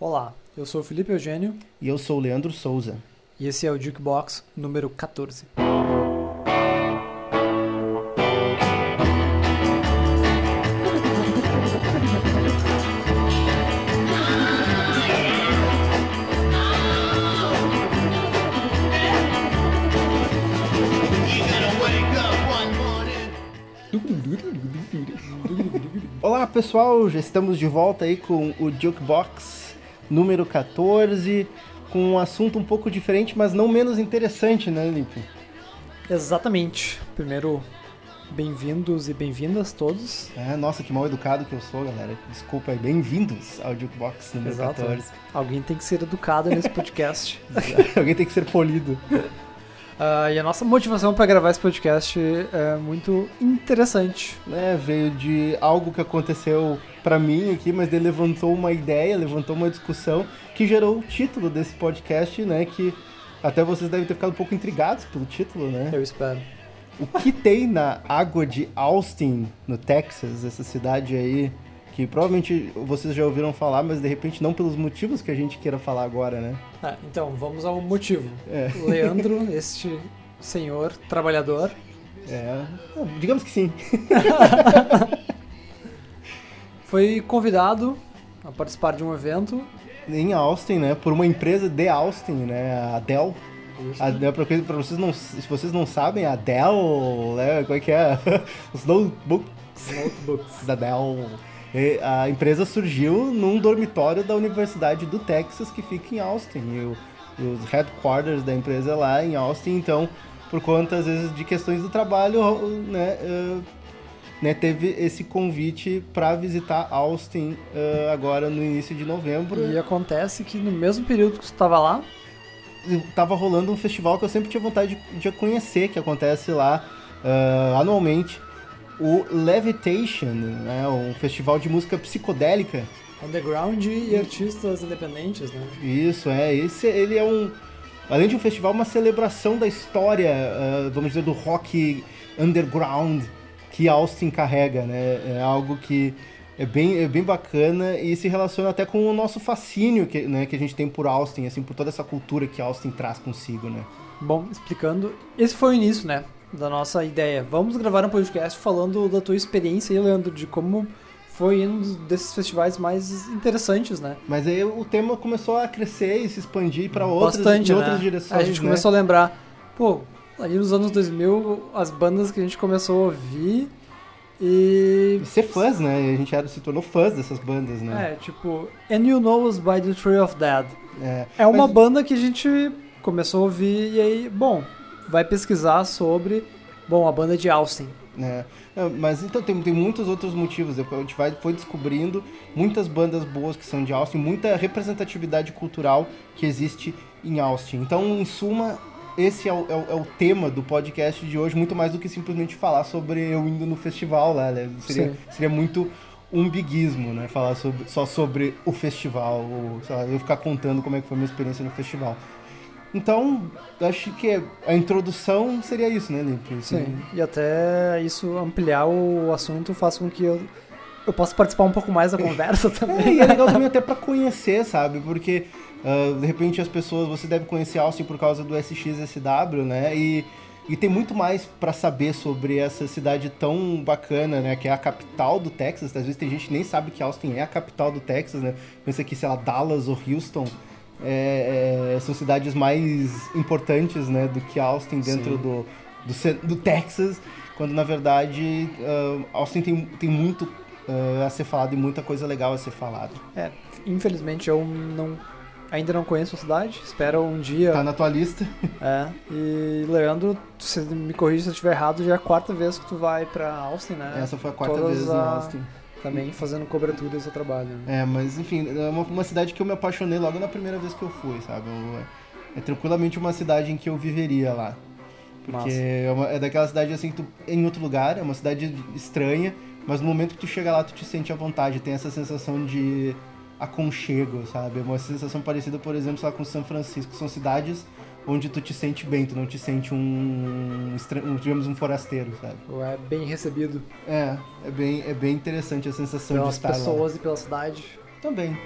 Olá, eu sou o Felipe Eugênio E eu sou o Leandro Souza. e esse é o Jukebox número 14. Olá pessoal, já estamos de volta aí com o Jukebox número 14, com um assunto um pouco diferente, mas não menos interessante, né, Lipe? Exatamente. Primeiro, bem-vindos e bem-vindas todos. É, nossa, que mal educado que eu sou, galera. Desculpa aí, bem-vindos ao Jukebox número Exato. 14. Alguém tem que ser educado nesse podcast. Alguém tem que ser polido. Ah, e a nossa motivação para gravar esse podcast é muito interessante. né, veio de algo que aconteceu pra mim aqui, mas ele levantou uma ideia, levantou uma discussão que gerou o título desse podcast, né, que até vocês devem ter ficado um pouco intrigados pelo título, né? Eu espero. O que tem na água de Austin, no Texas, essa cidade aí, que provavelmente vocês já ouviram falar, mas de repente não pelos motivos que a gente queira falar agora, né? Ah, então, vamos ao motivo. É. Leandro, este senhor trabalhador, É, digamos que sim. foi convidado a participar de um evento. Em Austin, né, por uma empresa de Austin, né, a Dell. A Dell, pra, pra vocês não, se vocês não sabem, a Dell, né, como é que é? Os notebooks Notebooks. da Dell. A empresa surgiu num dormitório da Universidade do Texas, que fica em Austin. E, o- e os headquarters da empresa é lá em Austin, então, por conta, às vezes, de questões do trabalho, né, eh, né, teve esse convite para visitar Austin eh, agora no início de novembro. E acontece que no mesmo período que você estava lá, tava rolando um festival que eu sempre tinha vontade de, de conhecer, que acontece lá ah, anualmente. O Levitation, né? Um festival de música psicodélica. underground e artistas independentes, né? Isso, é. Esse, ele é um... Além de um festival, uma celebração da história, ah, vamos dizer, do rock underground que Austin carrega, né? É algo que é bem, é bem bacana e se relaciona até com o nosso fascínio que, né, que a gente tem por Austin, assim, por toda essa cultura que Austin traz consigo, né? Bom, explicando, esse foi o início, né, da nossa ideia. Vamos gravar um podcast falando da tua experiência aí, Leandro, de como foi um desses festivais mais interessantes, né? Mas aí o tema começou a crescer e se expandir para outras, Bastante, né? outras direções. a gente né? começou a lembrar, pô, ali nos anos 2000, as bandas que a gente começou a ouvir e... E ser fãs, né? A gente era, se tornou fãs dessas bandas, né? É, tipo, And You Know Us by the Tree of Dead. É, É uma Mas- banda que a gente começou a ouvir e aí, bom, vai pesquisar sobre, bom, a banda de Austin. É, é, mas então tem, tem muitos outros motivos. A gente vai, foi descobrindo muitas bandas boas que são de Austin, muita representatividade cultural que existe em Austin. Então, em suma, esse é o, é o- é o tema do podcast de hoje, muito mais do que simplesmente falar sobre eu indo no festival lá. Né? Seria, Sim. seria muito um biguismo, né? Falar sobre- só sobre o festival, ou, lá, eu ficar contando como é que foi a minha experiência no festival. Então, acho que a introdução seria isso, né, Lipe? Sim. E até isso ampliar o assunto faz com que eu, eu possa participar um pouco mais da conversa É, também. e é legal também até pra conhecer, sabe? Porque ah, de repente as pessoas, você deve conhecer Austin por causa do SXSW, né? E, e tem muito mais pra saber sobre essa cidade tão bacana, né? Que é a capital do Texas. Às vezes tem gente que nem sabe que Austin é a capital do Texas, né? Pensa que, sei lá, Dallas ou Houston é- é- são cidades mais importantes, né? Do que Austin dentro do, do, do Texas. Quando na verdade ah, Austin tem, tem muito ah, a ser falado e muita coisa legal a ser falada. É, infelizmente eu não, ainda não conheço a cidade, espero um dia. Tá na tua lista. É, e Leandro, você me corrija se eu estiver errado, já é a quarta vez que tu vai pra Austin, né? Essa foi a quarta Todas vez em a- Austin. Também fazendo cobertura do seu trabalho. né? É, mas enfim, é uma, uma cidade que eu me apaixonei logo na primeira vez que eu fui, sabe? Eu- é tranquilamente uma cidade em que eu viveria lá. Porque é, uma- é daquela cidade assim que tu é em outro lugar, é uma cidade estranha, mas no momento que tu chega lá tu te sente à vontade, tem essa sensação de aconchego, sabe? É uma sensação parecida, por exemplo, lá, com São Francisco. São cidades onde tu te sente bem, tu não te sente um, um, digamos, um forasteiro, sabe? Ou é bem recebido É, é bem, é bem interessante a sensação de pelas estar lá. pessoas e pela cidade. Também.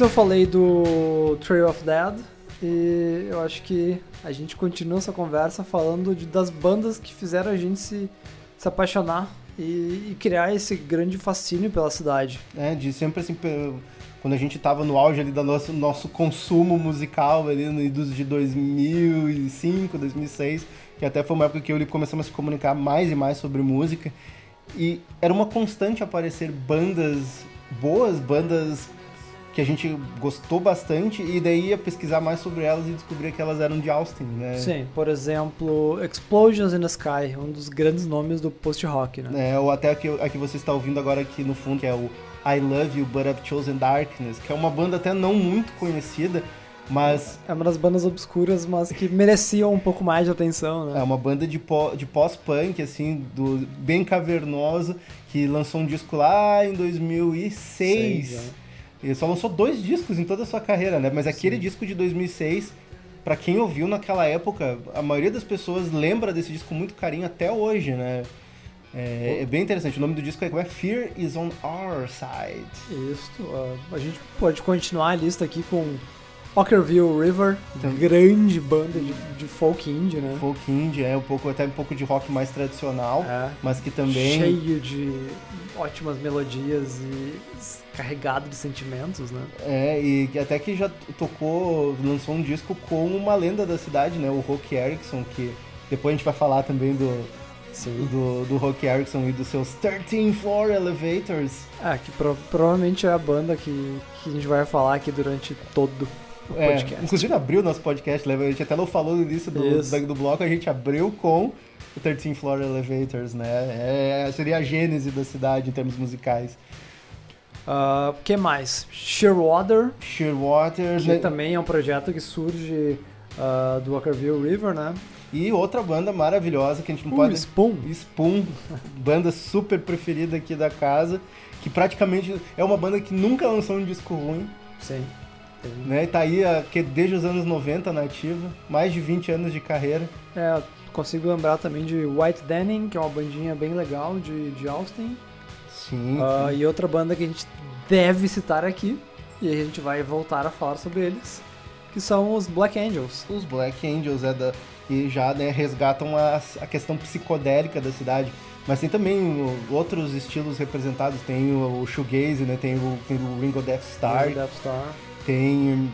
Antes eu falei do Trail of Dead e eu acho que a gente continua essa conversa falando de, das bandas que fizeram a gente se, se apaixonar e, e criar esse grande fascínio pela cidade. É, de sempre assim, quando a gente tava no auge ali do nosso, nosso consumo musical ali dos de 2005, 2006, que até foi uma época que eu começamos a se comunicar mais e mais sobre música. E era uma constante aparecer bandas boas, bandas que a gente gostou bastante, e daí ia pesquisar mais sobre elas e descobrir que elas eram de Austin, né? Sim, por exemplo, Explosions in the Sky, um dos grandes nomes do post-rock, né? É, ou até a que, a que você está ouvindo agora aqui no fundo, que é o I Love You But I've Chosen Darkness, que é uma banda até não muito conhecida, mas É uma das bandas obscuras, mas que mereciam um pouco mais de atenção, é né? uma banda de, pó- de pós-punk, assim, do, bem cavernoso, que lançou um disco lá em 2006. Seis, né? Ele só lançou dois discos em toda a sua carreira, né? Mas aquele disco de 2006, pra quem ouviu naquela época, a maioria das pessoas lembra desse disco com muito carinho até hoje, né? É, é bem interessante. O nome do disco é, como é Fear is on Our Side. Isso. a gente pode continuar a lista aqui com Ockerville River, Então- grande banda de, de folk indie, né? Folk indie, é um pouco, até um pouco de rock mais tradicional, É. mas que também... Cheio de ótimas melodias e carregado de sentimentos, né? É, e até que já tocou, lançou um disco com uma lenda da cidade, né? O Rock Erickson, que depois a gente vai falar também do, Sim. do, do Rock Erickson e dos seus 13 Floor Elevators. Ah, que pro- provavelmente é a banda que, que a gente vai falar aqui durante todo o É, podcast. inclusive abriu nosso podcast, lembra? A gente até não falou no início do, do, do bloco, a gente abriu com o 13 Floor Elevators, né? É, seria a gênese da cidade em termos musicais. Ah, O que mais? Shearwater, Shearwater, que né? também é um projeto que surge ah, do Walkerville River, né? e outra banda maravilhosa que a gente não Uh, pode... Spoon. Spoon, banda super preferida aqui da casa, que praticamente é uma banda que nunca lançou um disco ruim, Sim. Né? E tá aí que desde os anos 90 na ativa, mais de 20 anos de carreira. É, consigo lembrar também de White Denim, que é uma bandinha bem legal de, de Austin. Sim. Ah, e outra banda que a gente deve citar aqui, e a gente vai voltar a falar sobre eles, que são os Black Angels. Os Black Angels é da, que já né, resgatam a, a questão psicodélica da cidade. Mas tem também outros estilos representados. Tem o, o shoegaze, né? Tem o, tem o Ringo Death Star. Death Star. Tem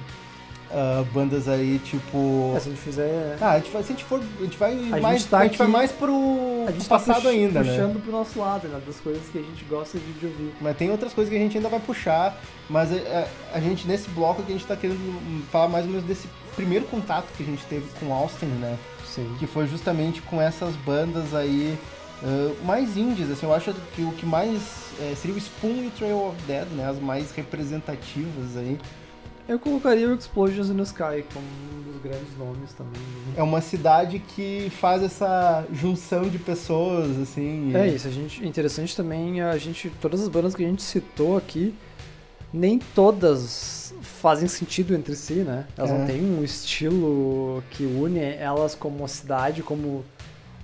ah, bandas aí tipo... É, se a gente fizer. Ah, a gente vai, se a gente for, a gente vai gente mais, tá a gente vai aqui- mais pro, A gente tá passado pux- ainda, né? puxando pro nosso lado, né? Das coisas que a gente gosta de, ouvir. Mas tem outras coisas que a gente ainda vai puxar, mas a, a- a gente, nesse bloco aqui, a gente tá querendo falar mais ou menos desse primeiro contato que a gente teve com Austin, né? Sim. Que foi justamente com essas bandas aí ah, mais indies, assim, eu acho que o que mais eh, seria o Spoon e o Trail of Dead, né? As mais representativas aí. Eu colocaria o Explosions in the Sky como um dos grandes nomes também. né? É uma cidade que faz essa junção de pessoas, assim. e- É isso, a gente, interessante também, a gente, todas as bandas que a gente citou aqui, nem todas fazem sentido entre si, né? Elas É. não têm um estilo que une elas como cidade, como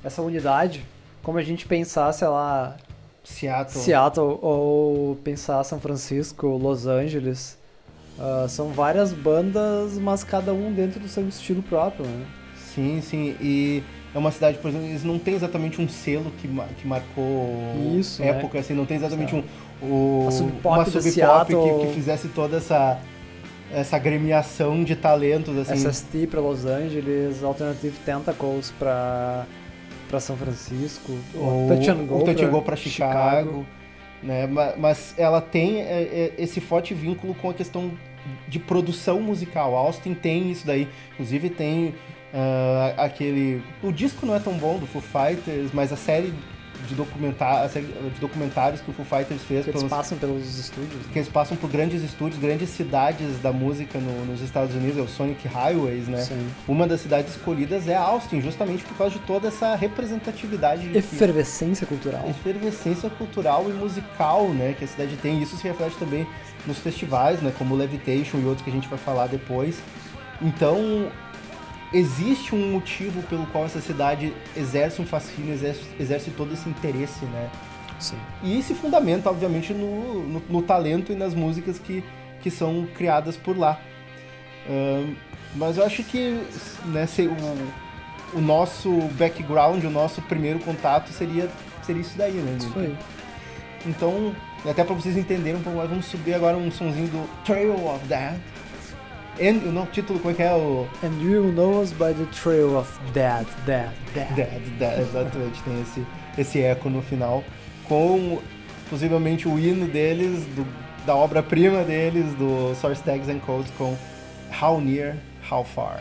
essa unidade, como a gente pensar, sei lá, Seattle. Seattle ou pensar São Francisco, Los Angeles. Ah, são várias bandas, mas cada um dentro do seu estilo próprio, né? Sim, sim. E é uma cidade, por exemplo, eles não têm exatamente um selo que, que marcou Isso, né? época, assim, não tem exatamente um, o, A Sub uma da sub pop Seattle. que, que fizesse toda essa essa agremiação de talentos, assim. SST para Los Angeles, Alternative Tentacles para para São Francisco, Ou Touch and Go, Go pra Chicago. né? Mas ela tem é, é, esse forte vínculo com a questão de produção musical. Austin tem isso daí. Inclusive tem uh, aquele. O disco não é tão bom do Foo Fighters, mas a série de, documentar, de documentários que o Foo Fighters fez. Que eles pelos, passam pelos estúdios. Que eles passam por grandes estúdios, grandes cidades da música no, nos Estados Unidos, é o Sonic Highways, né? Sim. Uma das cidades escolhidas é Austin, justamente por causa de toda essa representatividade. Efervescência que, cultural. Efervescência cultural e musical, né? Que a cidade tem. Isso se reflete também nos festivais, né? Como o Levitation e outros que a gente vai falar depois. Então, existe um motivo pelo qual essa cidade exerce um fascínio, exerce, exerce todo esse interesse, né? Sim. E se fundamenta, obviamente, no, no, no, talento e nas músicas que, que são criadas por lá. Um, mas eu acho que né, o, o nosso background, o nosso primeiro contato seria, seria isso daí, né? Isso aí. Então, até para vocês entenderem um pouco mais, vamos subir agora um sonzinho do Trail of Death. And, o título, como é que é o... And you know us by the trail of death, death, death. Death, death, exatamente, tem esse, esse eco no final, com possivelmente o hino deles, do, da obra-prima deles, do Source Tags and Codes, com How Near, How Far.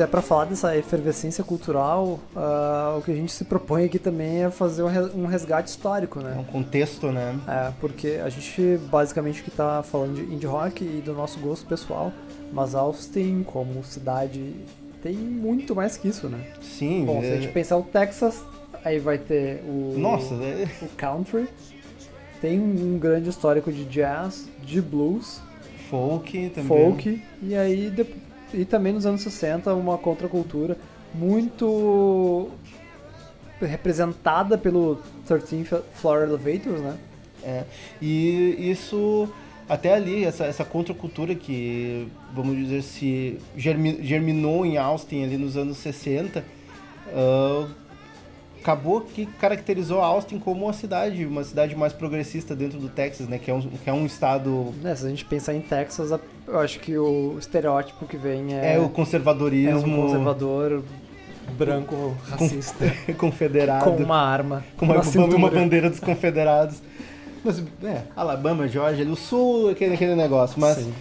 Se é para falar dessa efervescência cultural, uh, o que a gente se propõe aqui também é fazer um resgate histórico, né? É um contexto, né? É, porque a gente basicamente que tá falando de indie rock e do nosso gosto pessoal, mas Austin como cidade tem muito mais que isso, né? Sim. Bom, é... se a gente pensar o Texas, aí vai ter o Nossa, é... o country, tem um grande histórico de jazz, de blues, folk também. Folk e aí depois e também nos anos 60 uma contracultura muito representada pelo 13 Floor Elevators, né? É, e isso até ali, essa, essa contracultura que, vamos dizer, se germinou em Austin ali nos anos 60, uh, acabou que caracterizou Austin como uma cidade, uma cidade mais progressista dentro do Texas, né? Que é um, que é um estado. É, se a gente pensar em Texas, eu acho que o estereótipo que vem é. É o conservadorismo. É um conservador branco racista. confederado. Com uma arma. Com uma, uma bandeira dos confederados. Mas, é, Alabama, Georgia, o sul, aquele, aquele negócio. Mas, Sim.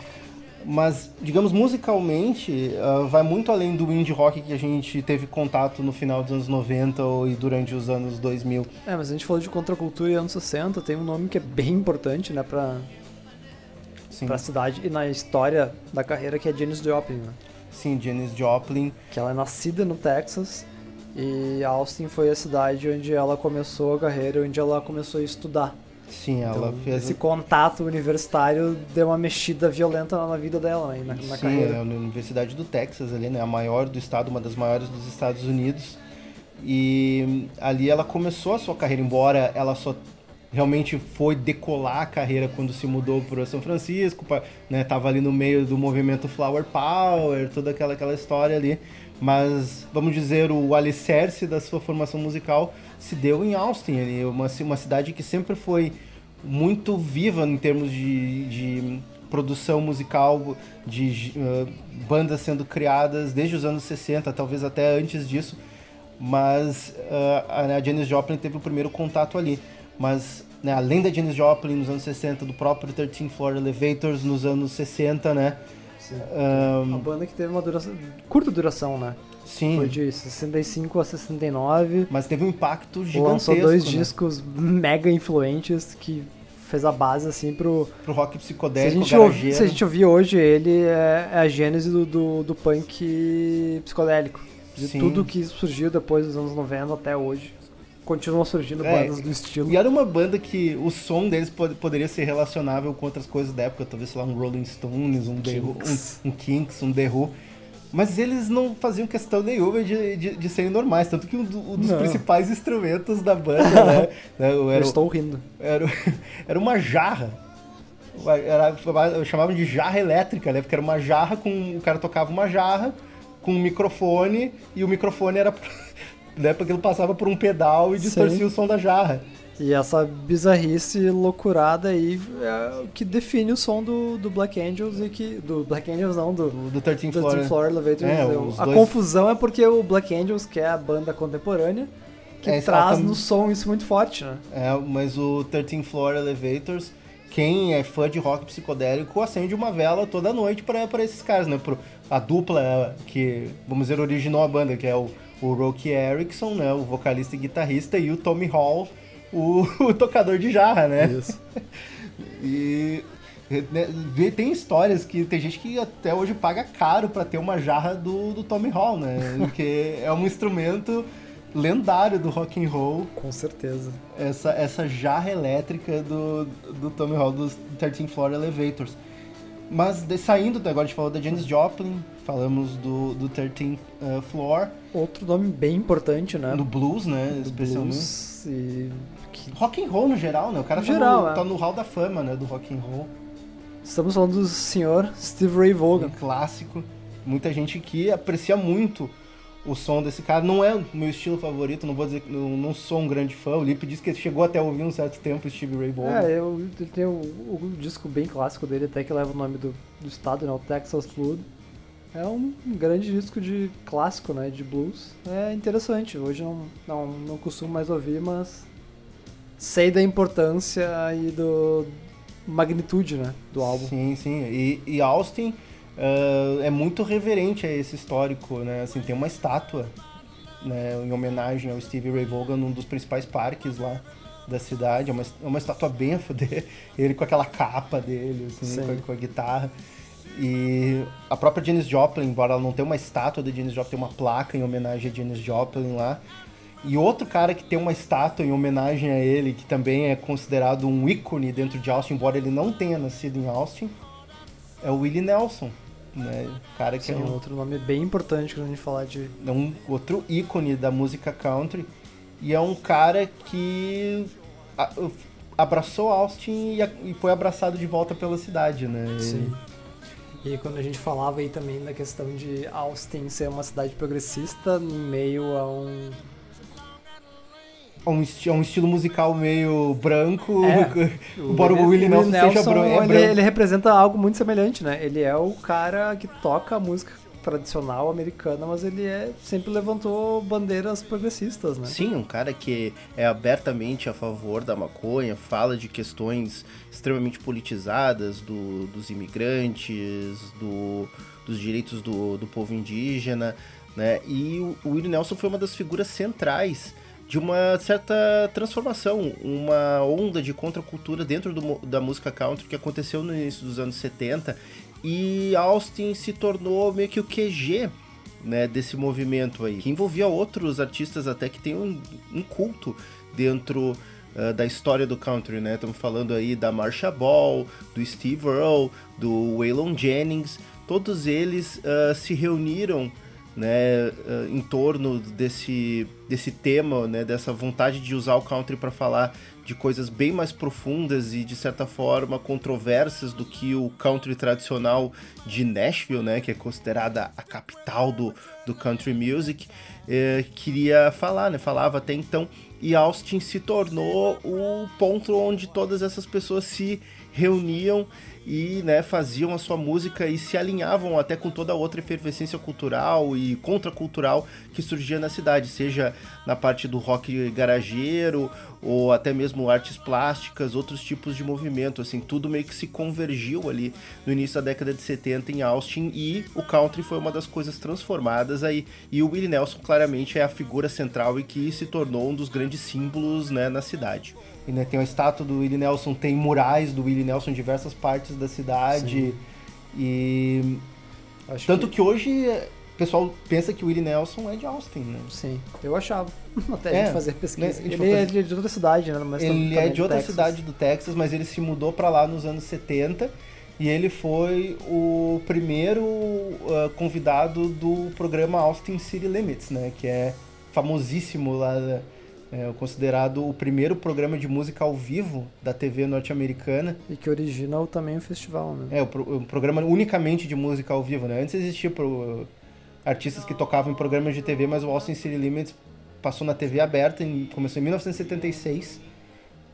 Mas digamos, musicalmente, uh, vai muito além do indie rock que a gente teve contato no final dos anos 90 e durante os anos 2000. É, mas a gente falou de contracultura e anos 60, tem um nome que é bem importante, né, pra, Sim. pra cidade e na história da carreira, que é Janis Joplin, né? Sim, Janis Joplin. Que ela é nascida no Texas e Austin foi a cidade onde ela começou a carreira, onde ela começou a estudar. Sim, ela então, fez. Esse contato universitário deu uma mexida violenta na vida dela, né, na, na Sim, carreira. é na Universidade do Texas, ali, né? A maior do estado, uma das maiores dos Estados Unidos. E ali ela começou a sua carreira, embora ela só realmente foi decolar a carreira quando se mudou para São Francisco, né? Tava ali no meio do movimento Flower Power, toda aquela, aquela história ali. Mas, vamos dizer, o alicerce da sua formação musical se deu em Austin, ali, uma, uma cidade que sempre foi muito viva em termos de, de produção musical, de uh, bandas sendo criadas desde os anos 60, talvez até antes disso. Mas uh, a Janis Joplin teve o primeiro contato ali. Mas né, além da Janis Joplin nos anos 60, do próprio 13 Floor Elevators nos anos 60, né? Um, uma banda que teve uma duração, curta duração, né? Sim. Foi de 65 a 69. Mas teve um impacto gigantesco. Lançou dois né? discos mega influentes que fez a base assim pro. Pro rock psicodélico, se a gente, ouvir, se a gente ouvir hoje, ele é, é a gênese do, do, do, punk psicodélico. De Sim. tudo que surgiu depois dos anos 90 até hoje continuam surgindo é, bandas do estilo. E era uma banda que o som deles pod poderia ser relacionável com outras coisas da época, talvez, sei lá, um Rolling Stones, um Kinks, The Who, um, um, Kinks, um The Who. Mas eles não faziam questão nenhuma de, de, de serem normais, tanto que um, do, um dos não. principais instrumentos da banda, né, né era, Eu estou rindo. Era, era uma jarra. Era, chamavam de jarra elétrica, né? Porque era uma jarra com. O cara tocava uma jarra com um microfone e o microfone era né? Porque ele passava por um pedal e distorcia Sim. o som da jarra. E essa bizarrice loucurada aí é o que define o som do, do Black Angels e que. Do Black Angels não, do, do 13 Floor, 13 Floor Elevators. É, a dois... confusão é porque o Black Angels, que é a banda contemporânea, que é, traz no som isso muito forte, né? É, mas o 13 Floor Elevators, quem é fã de rock psicodélico, acende uma vela toda noite para esses caras, né? Pro, a dupla que, vamos dizer, originou a banda, que é o o Roky Erickson, né, o vocalista e guitarrista, e o Tommy Hall, o, o tocador de jarra, né? Isso. e né, tem histórias que tem gente que até hoje paga caro para ter uma jarra do, do Tommy Hall, né? Porque é um instrumento lendário do rock and roll. Com certeza. Essa, essa jarra elétrica do, do Tommy Hall dos 13 Floor Elevators. Mas de, saindo, agora a gente falou da Janis Joplin, falamos do, do 13th uh, Floor. Outro nome bem importante, né? No blues, né? Do especialmente. Blues e... Que... Rock and roll no geral, né? O cara no tá, geral, no, é. tá no hall da fama, né? Do rock and roll. Estamos falando do senhor Steve Ray Vaughan. Um clássico. Muita gente que aprecia muito o som desse cara. Não é o meu estilo favorito, não vou dizer que não, não sou um grande fã. O Lipe disse que chegou até a ouvir um certo tempo Steve Ray Vaughan. É, eu, ele tem o, o, disco bem clássico dele, até que leva o nome do, do estado, né? O Texas Flood. É um grande disco de clássico, né? De blues. É interessante. Hoje não, não, não costumo mais ouvir, mas sei da importância e do magnitude, né? Do álbum. Sim, sim. E, e Austin uh, é muito reverente a esse histórico, né? Assim, tem uma estátua né, em homenagem ao Stevie Ray Vaughan num dos principais parques lá da cidade. É uma, é uma estátua bem a foder. Ele com aquela capa dele, assim, com a, com a guitarra. E a própria Janis Joplin, embora ela não tenha uma estátua da Janis Joplin, tem uma placa em homenagem a Janis Joplin lá. E outro cara que tem uma estátua em homenagem a ele, que também é considerado um ícone dentro de Austin, embora ele não tenha nascido em Austin, é o Willie Nelson. Né? cara que Sim, é um outro nome bem importante quando a gente falar de. É um outro ícone da música country. E é um cara que abraçou Austin e foi abraçado de volta pela cidade, né? Sim. E quando a gente falava aí também da questão de Austin ser uma cidade progressista em meio a um um, esti um estilo musical meio branco, é, embora o Willie Nelson, Nelson seja é ele, branco. Ele representa algo muito semelhante, né? Ele é o cara que toca a música tradicional americana, mas ele é, sempre levantou bandeiras progressistas, né? Sim, um cara que é abertamente a favor da maconha, fala de questões extremamente politizadas do, dos imigrantes, do, dos direitos do, do povo indígena, né? E o, o Willie Nelson foi uma das figuras centrais de uma certa transformação, uma onda de contracultura dentro do, da música country que aconteceu no início dos anos 70 e Austin se tornou meio que o QG né, desse movimento aí, que envolvia outros artistas até que tem um, um culto dentro uh, da história do country, né? Estamos falando aí da Marsha Ball, do Steve Earle, do Waylon Jennings, todos eles uh, se reuniram né, uh, em torno desse, desse tema, né, dessa vontade de usar o country para falar de coisas bem mais profundas e de certa forma controversas do que o country tradicional de Nashville, né, que é considerada a capital do, do country music, eh, queria falar, né, falava até então, e Austin se tornou o ponto onde todas essas pessoas se reuniam e né, faziam a sua música e se alinhavam até com toda a outra efervescência cultural e contracultural que surgia na cidade, seja na parte do rock garageiro ou até mesmo artes plásticas, outros tipos de movimento, assim, tudo meio que se convergiu ali no início da década de 70 em Austin e o country foi uma das coisas transformadas aí. E o Willie Nelson claramente é a figura central e que se tornou um dos grandes símbolos né, na cidade. Né, tem a estátua do Willie Nelson, tem murais do Willie Nelson em diversas partes da cidade. Sim. E. Acho Tanto que... que hoje o pessoal pensa que o Willie Nelson é de Austin, né? Sim, eu achava. Até é, a gente fazer pesquisa. Né, ele fazer... é de outra cidade, né? Mas ele é de outra Texas. cidade do Texas, mas ele se mudou para lá nos anos 70 e ele foi o primeiro uh, convidado do programa Austin City Limits, né? Que é famosíssimo lá é considerado o primeiro programa de música ao vivo da TV norte-americana. E que origina também o festival, né? É, o, pro, o, programa unicamente de música ao vivo, né? Antes existia pro, artistas que tocavam em programas de TV, mas o Austin City Limits passou na TV aberta, em, começou em 1976.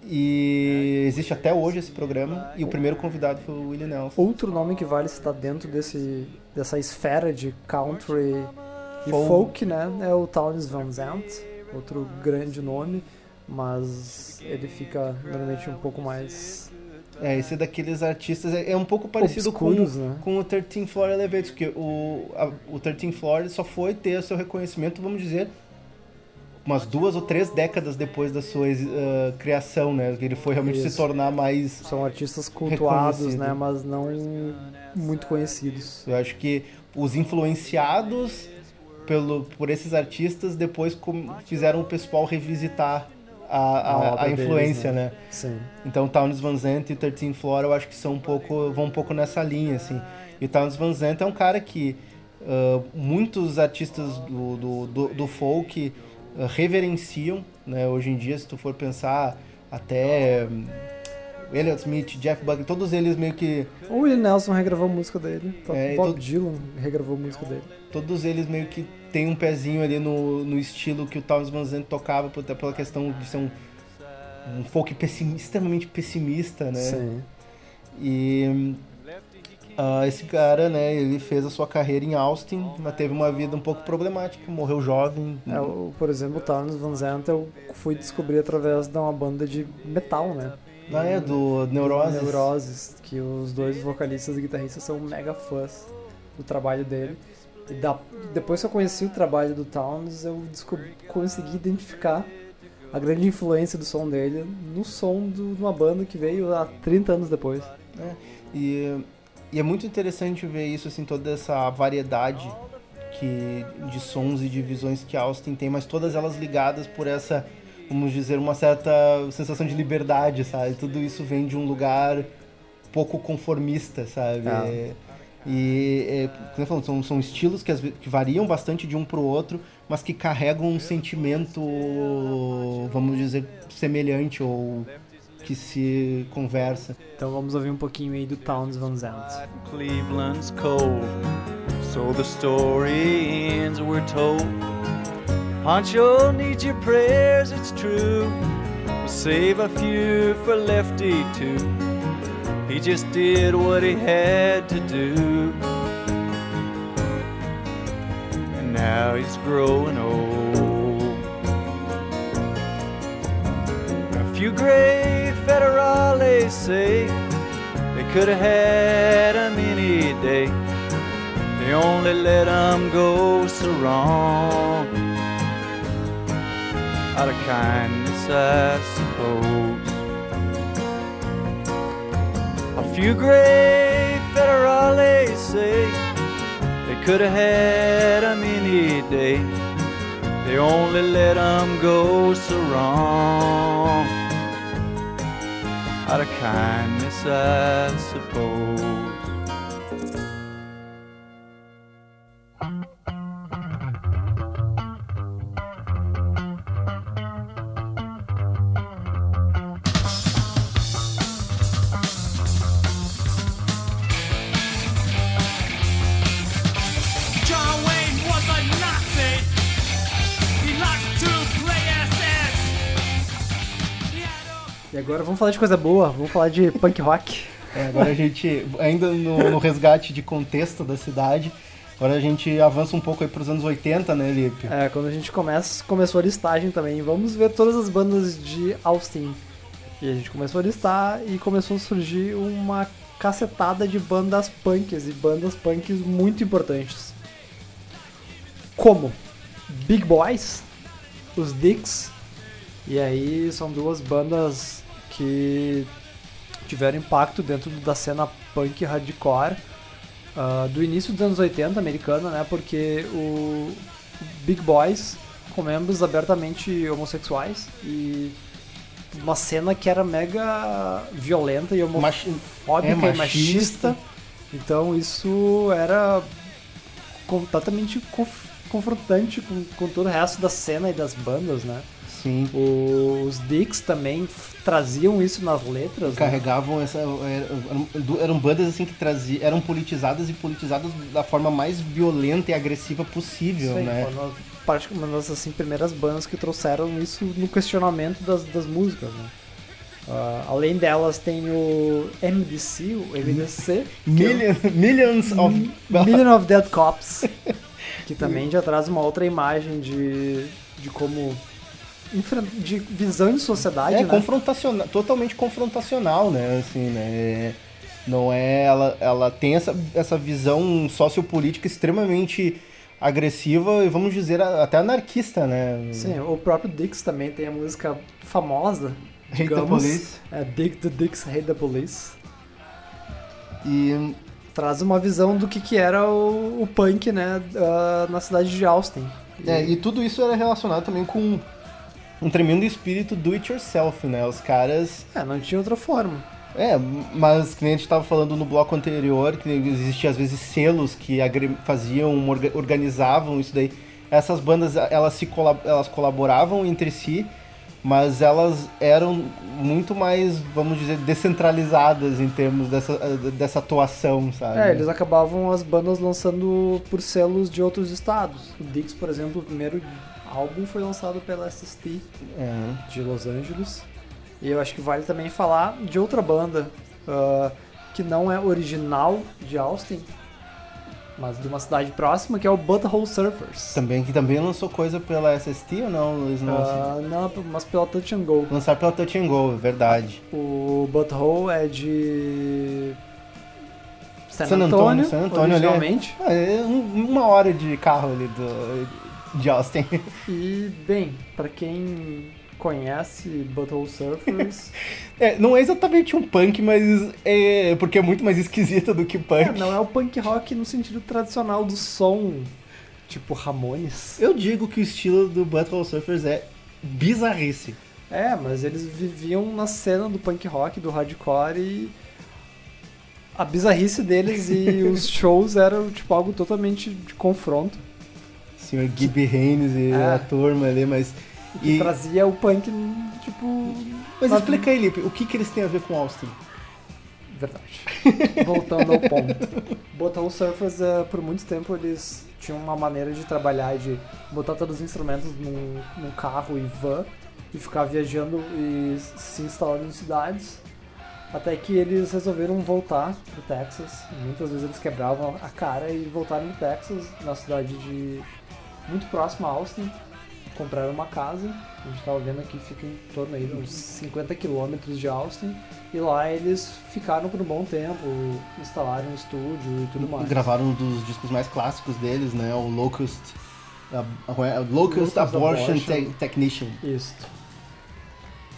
E existe até hoje esse programa, e o primeiro convidado foi o Willie Nelson. Outro nome que vale estar dentro desse, dessa esfera de country e folk, folk né, é o Townes Van Zandt outro grande nome, mas ele fica normalmente um pouco mais é, esse daqueles artistas é, é um pouco parecido Obscuros, com, né? com o 13 Floor Elevators, que o, a, o 13 Floor só foi ter seu reconhecimento, vamos dizer, umas duas ou três décadas depois da sua uh, criação, né? Ele foi realmente Isso. se tornar mais. São artistas cultuados, né? Mas não muito conhecidos. Eu acho que os influenciados pelo, por esses artistas, depois fizeram o pessoal revisitar a, a, a influência, deles, né? né? Sim. Então Townes Van Zandt e 13 Flora eu acho que são um pouco, vão um pouco nessa linha, assim. E o Townes Van Zandt é um cara que uh, muitos artistas do, do, do, do folk uh, reverenciam, né? Hoje em dia, se tu for pensar, até... Um, Elliot Smith, Jeff Buckley, todos eles meio que. O Willie Nelson regravou a música dele. É, Bob todo... Dylan regravou a música dele. Todos eles meio que tem um pezinho ali no, no estilo que o Townes Van Zandt tocava, até pela questão de ser um, um folk extremamente pessimista, né? Sim. E uh, esse cara, né, ele fez a sua carreira em Austin, mas teve uma vida um pouco problemática, morreu jovem. É, o, por exemplo, o Townes Van Zandt eu fui descobrir através de uma banda de metal, né? Ah, é, do Neuroses. Neuroses, que os dois vocalistas e guitarristas são mega fãs do trabalho dele. E da, depois que eu conheci o trabalho do Towns, eu descobri, consegui identificar a grande influência do som dele no som do, de uma banda que veio há 30 anos depois. É, e, e, é muito interessante ver isso, assim, toda essa variedade que, de sons e de visões que Austin tem, mas todas elas ligadas por essa vamos dizer, uma certa sensação de liberdade, sabe? Tudo isso vem de um lugar pouco conformista, sabe? Ah. E, é, como falando, são, são estilos que, que variam bastante de um para o outro, mas que carregam um sentimento, vamos dizer, semelhante ou que se conversa. Então vamos ouvir um pouquinho aí do Towns Van Zandt. Cleveland's cold, so the story ends, we're told. Pancho needs your prayers, it's true. We'll save a few for Lefty too. He just did what he had to do. And now he's growing old. A few great federales say they could have had him any day. They only let him go so wrong. Out of kindness, I suppose. A few great federales say they could have had him any day. They only let him go so wrong. Out of kindness, I suppose. Agora vamos falar de coisa boa, vamos falar de punk rock. É, agora a gente, ainda no, no resgate de contexto da cidade, agora a gente avança um pouco aí pros anos 80, né, Lipe? É, quando a gente começa, começou a listagem também, vamos ver todas as bandas de Austin. E a gente começou a listar e começou a surgir uma cacetada de bandas punks e bandas punks muito importantes. Como Big Boys, os Dicks, e aí são duas bandas que tiveram impacto dentro da cena punk hardcore ah, do início dos anos 80 americana, né? Porque o Big Boys com membros abertamente homossexuais e uma cena que era mega violenta e Machi- homofóbica é, e machista. machista. Então isso era completamente conf- confrontante com, com todo o resto da cena e das bandas, né? Sim. Os Dicks também traziam isso nas letras. né? Carregavam essa. Eram, eram bandas assim que traziam. Eram politizadas e politizadas da forma mais violenta e agressiva possível, Sim, né? parte- uma das assim, primeiras bandas que trouxeram isso no questionamento das, das músicas. Né? Ah, além delas tem o MDC, o MDC, que é o Million, millions of. Million of Dead Cops, que também já traz uma outra imagem de, de como de visão de sociedade, É né? confrontacional, totalmente confrontacional, né? Assim, né? Não é. Ela, ela tem essa, essa visão sociopolítica extremamente agressiva e vamos dizer até anarquista, né? Sim, o próprio Dix também tem a música famosa, Hate the Police. é Dick the Dicks Hate the Police. E traz uma visão do que, que era o, o punk, né, ah, na cidade de Austin. E- É, e tudo isso era relacionado também com um tremendo espírito do it yourself, né? Os caras. é, não tinha outra forma. É, mas que nem a gente estava falando no bloco anterior, que existiam às vezes selos que faziam, orga- organizavam isso daí. Essas bandas, elas, se colab- elas colaboravam entre si, mas elas eram muito mais, vamos dizer, descentralizadas em termos dessa, dessa atuação, sabe? É, eles acabavam as bandas lançando por selos de outros estados. O Dix, por exemplo, o primeiro álbum foi lançado pela SST É. de Los Angeles. E eu acho que vale também falar de outra banda ah, que não é original de Austin, mas de uma cidade próxima, que é o Butthole Surfers. Também, que também lançou coisa pela SST ou não? Eles não Ah, não, mas pela Touch and Go. lançaram pela Touch and Go, é verdade. O Butthole é de San, San Antonio, Antônio, San Antônio, ali é- originalmente. Ah, é um- uma hora de carro ali do, de Austin. E, bem, pra quem conhece Butthole Surfers, É, não é exatamente um punk, mas é porque é muito mais esquisita do que é, punk. não é o punk rock no sentido tradicional do som, tipo Ramones. Eu digo que o estilo do Butthole Surfers é bizarrice. É, mas eles viviam na cena do punk rock, do hardcore e a bizarrice deles e os shows eram tipo algo totalmente de confronto. Senhor Gibby Haynes e É. a turma ali, mas. Que E, trazia o punk, tipo. mas na- explica aí, Lipe, o que, que eles têm a ver com Austin? Verdade. Voltando ao ponto. Butthole Surfers, eh, por muito tempo, eles tinham uma maneira de trabalhar, de botar todos os instrumentos num, num carro e van e ficar viajando e se instalando em cidades. Até que eles resolveram voltar pro Texas. Muitas vezes eles quebravam a cara e voltaram no Texas, na cidade de muito próximo a Austin. Compraram uma casa, a gente tava vendo aqui, fica em torno aí de uns 50 quilômetros de Austin. E lá eles ficaram por um bom tempo, instalaram um estúdio e tudo mais. Gravaram um dos discos mais clássicos deles, né? O Locust, a, a- a- Locust, Locust Abortion, Abortion. Te- Technician. Isso.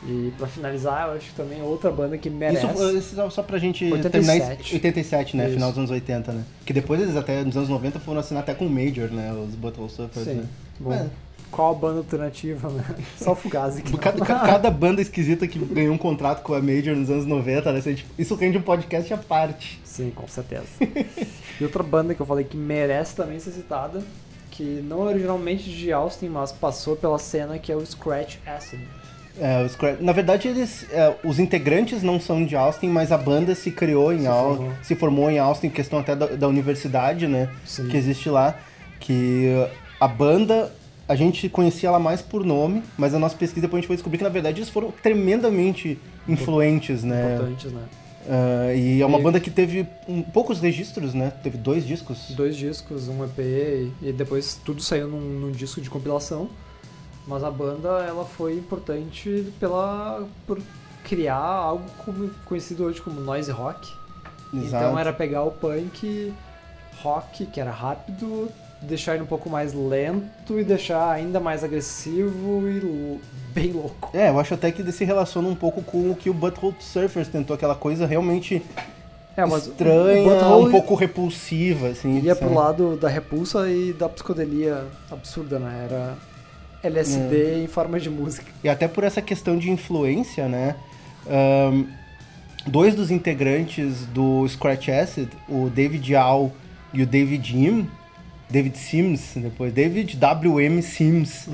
E pra finalizar, eu acho que também outra banda que merece. Isso, isso só- pra gente 87. terminar isso, 87, né? Isso. Final dos anos 80, né? Que depois eles até, nos anos 90, foram assinar até com o Major, né? Os Butthole Surfers, Sim. né? Bom, É. qual a banda alternativa, né? Só o Fugazi. que Cada, cada banda esquisita que ganhou um contrato com a Major nos anos 90, né? Isso, isso rende um podcast à parte. Sim, com certeza. e outra banda que eu falei que merece também ser citada, que não é originalmente de Austin, mas passou pela cena, que é o Scratch Acid. É, Na verdade, eles, é, os integrantes não são de Austin, mas a banda se criou em Austin, se formou em Austin, questão até da, da universidade, né? Sim. Que existe lá. Que uh, a banda, a gente conhecia ela mais por nome, mas a nossa pesquisa depois a gente foi descobrir que na verdade eles foram tremendamente influentes, né? Importantes, né? Ah, e é uma E- banda que teve um, poucos registros, né? Teve dois discos. Dois discos, um EP e, e depois tudo saiu num, num disco de compilação. Mas a banda ela foi importante pela por criar algo como- conhecido hoje como noise rock. Então Exato. era pegar o punk rock, que era rápido, deixar ele um pouco mais lento e deixar ainda mais agressivo e bem louco. É, eu acho até que se relaciona um pouco com o que o Butthole Surfers tentou, aquela coisa realmente É, estranha, um pouco repulsiva, assim. ia sabe? pro lado da repulsa e da psicodelia absurda, né? Era LSD em forma de música. E até por essa questão de influência, né? ahn, dois dos integrantes do Scratch Acid, o David Al e o David Jim, David Sims, depois, David W.M. Sims,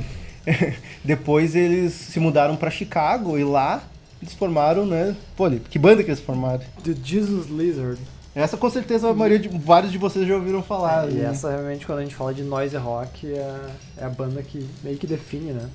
depois eles se mudaram pra Chicago e lá eles formaram, né? Pô, que banda que eles formaram? The Jesus Lizard. Essa com certeza a maioria de vários de vocês já ouviram falar. e né? essa realmente, quando a gente fala de noise rock, é, é a banda que meio que define, né?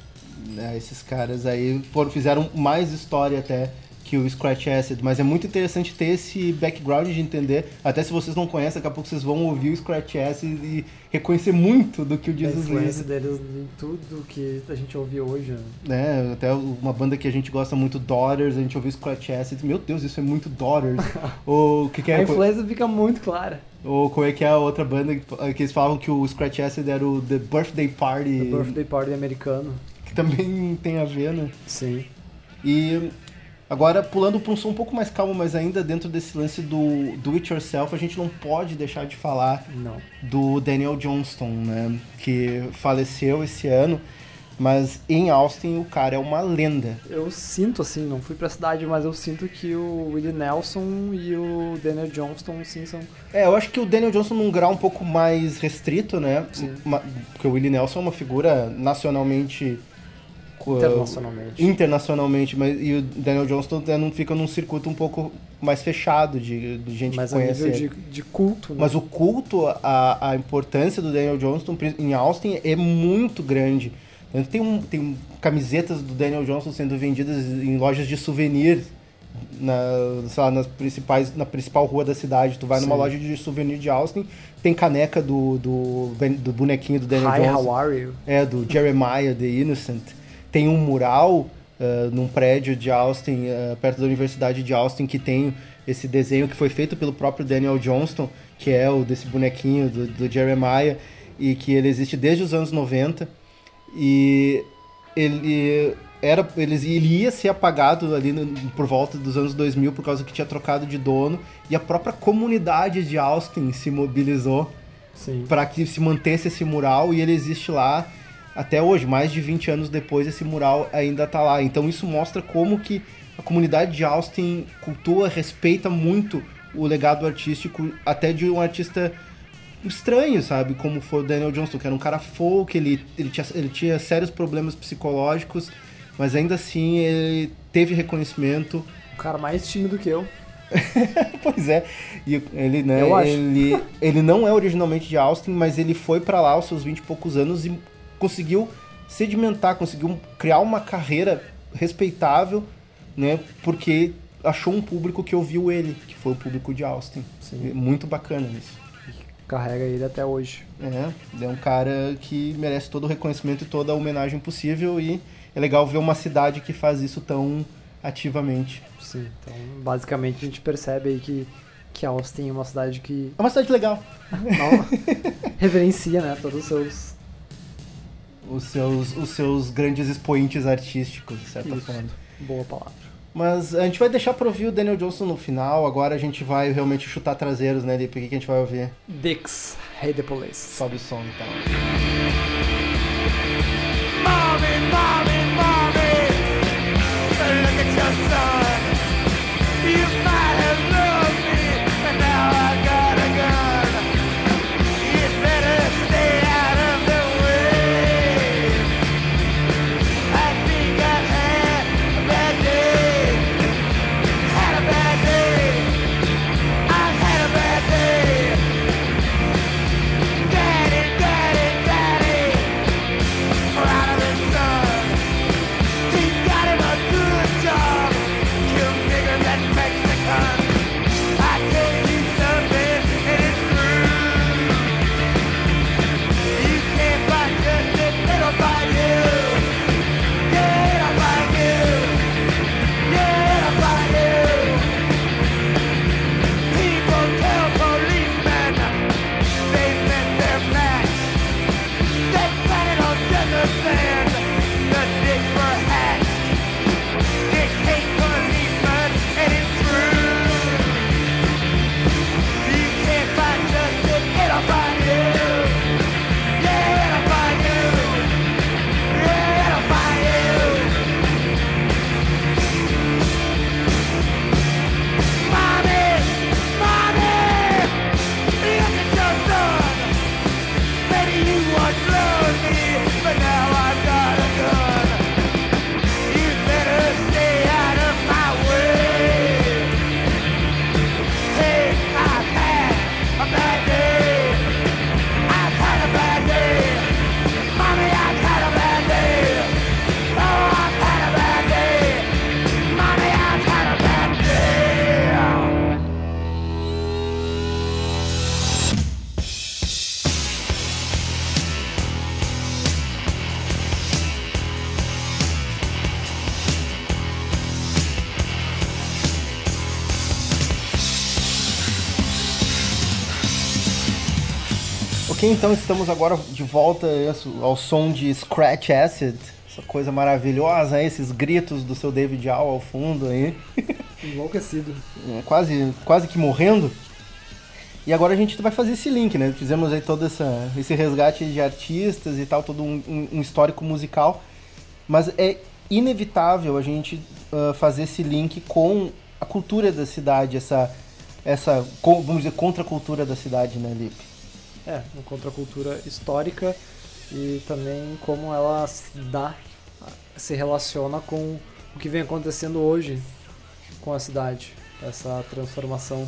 né, esses caras aí foram, fizeram mais história até que o Scratch Acid, mas é muito interessante ter esse background de entender, até se vocês não conhecem, daqui a pouco vocês vão ouvir o Scratch Acid e reconhecer muito do que o A Jesus influência Lizard, deles em tudo que a gente ouve hoje. né? né, até uma banda que a gente gosta muito, Daughters, a gente ouviu Scratch Acid, meu Deus, isso é muito Daughters, ou o que que A é, influência fica muito clara. ou como é que é a outra banda que, que eles falavam que o Scratch Acid era o The Birthday Party, The Birthday Party americano. que também tem a ver, né? Sim. E agora, pulando para um som um pouco mais calmo, mas ainda dentro desse lance do do it yourself, a gente não pode deixar de falar Não. do Daniel Johnston, né? Que faleceu esse ano, mas em Austin o cara é uma lenda. Eu sinto assim, não fui pra cidade, mas eu sinto que o Willie Nelson e o Daniel Johnston, sim, são. É, eu acho que o Daniel Johnston num grau um pouco mais restrito, né? Sim. Porque o Willie Nelson é uma figura nacionalmente. Co- Internacionalmente. Internacionalmente, mas e o Daniel Johnston não fica num circuito um pouco mais fechado de, de gente Mas que a conhece ele. de, de culto, né? Mas o culto à, à importância do Daniel Johnston em Austin é muito grande. Tanto Tem, um, tem camisetas do Daniel Johnston sendo vendidas em lojas de souvenir na, sei lá, nas principais, na principal rua da cidade. Tu vai numa Sim. loja de souvenir de Austin, tem caneca do, do, do bonequinho do Daniel Hi, Johnston. how are you? É, do Jeremiah the Innocent. Tem um mural ah, num prédio de Austin, ah, perto da Universidade de Austin, que tem esse desenho que foi feito pelo próprio Daniel Johnston, que é o desse bonequinho do, do Jeremiah, e que ele existe desde os anos 90. E ele era ele, ele ia ser apagado ali no- por volta dos anos 2000 por causa que tinha trocado de dono e a própria comunidade de Austin se mobilizou para que se mantesse esse mural e ele existe lá até hoje, mais de 20 anos depois esse mural ainda tá lá. Então isso mostra como que a comunidade de Austin cultua, respeita muito o legado artístico até de um artista estranho, sabe? Como foi o Daniel Johnston, que era um cara folk, ele, ele, tinha, ele tinha sérios problemas psicológicos, mas ainda assim ele teve reconhecimento O cara mais tímido que eu. Pois é, e ele, né, Eu acho. ele, ele não é originalmente de Austin, mas ele foi pra lá aos seus 20 e poucos anos e conseguiu sedimentar, conseguiu criar uma carreira respeitável, né, porque achou um público que ouviu ele, que foi o público de Austin. Sim. Muito bacana isso. carrega ele até hoje. É, ele é um cara que merece todo o reconhecimento e toda a homenagem possível e é legal ver uma cidade que faz isso tão ativamente. Sim, então basicamente a gente percebe aí que, que Austin é uma cidade que É uma cidade legal. não- reverencia, né, todos os seus... Os seus, os seus grandes expoentes artísticos, de certa Isso. forma. Boa palavra. Mas a gente vai deixar pra ouvir o Daniel Johnson no final, agora a gente vai realmente chutar traseiros, né, Lipe? O que a gente vai ouvir? Dix, Hey the Police. Sobe o som, então. Ok, então estamos agora de volta ao som de Scratch Acid, essa coisa maravilhosa, esses gritos do seu David Al ao fundo aí, Enlouquecido. é, quase, quase que morrendo. E agora a gente vai fazer esse link, né? Fizemos aí todo essa, esse resgate de artistas e tal, todo um, um- histórico musical, mas é inevitável a gente ah, fazer esse link com a cultura da cidade, essa, essa vamos dizer, contracultura da cidade, né, Lipe? É, uma contracultura histórica e também como ela se dá, se relaciona com o que vem acontecendo hoje com a cidade. Essa transformação,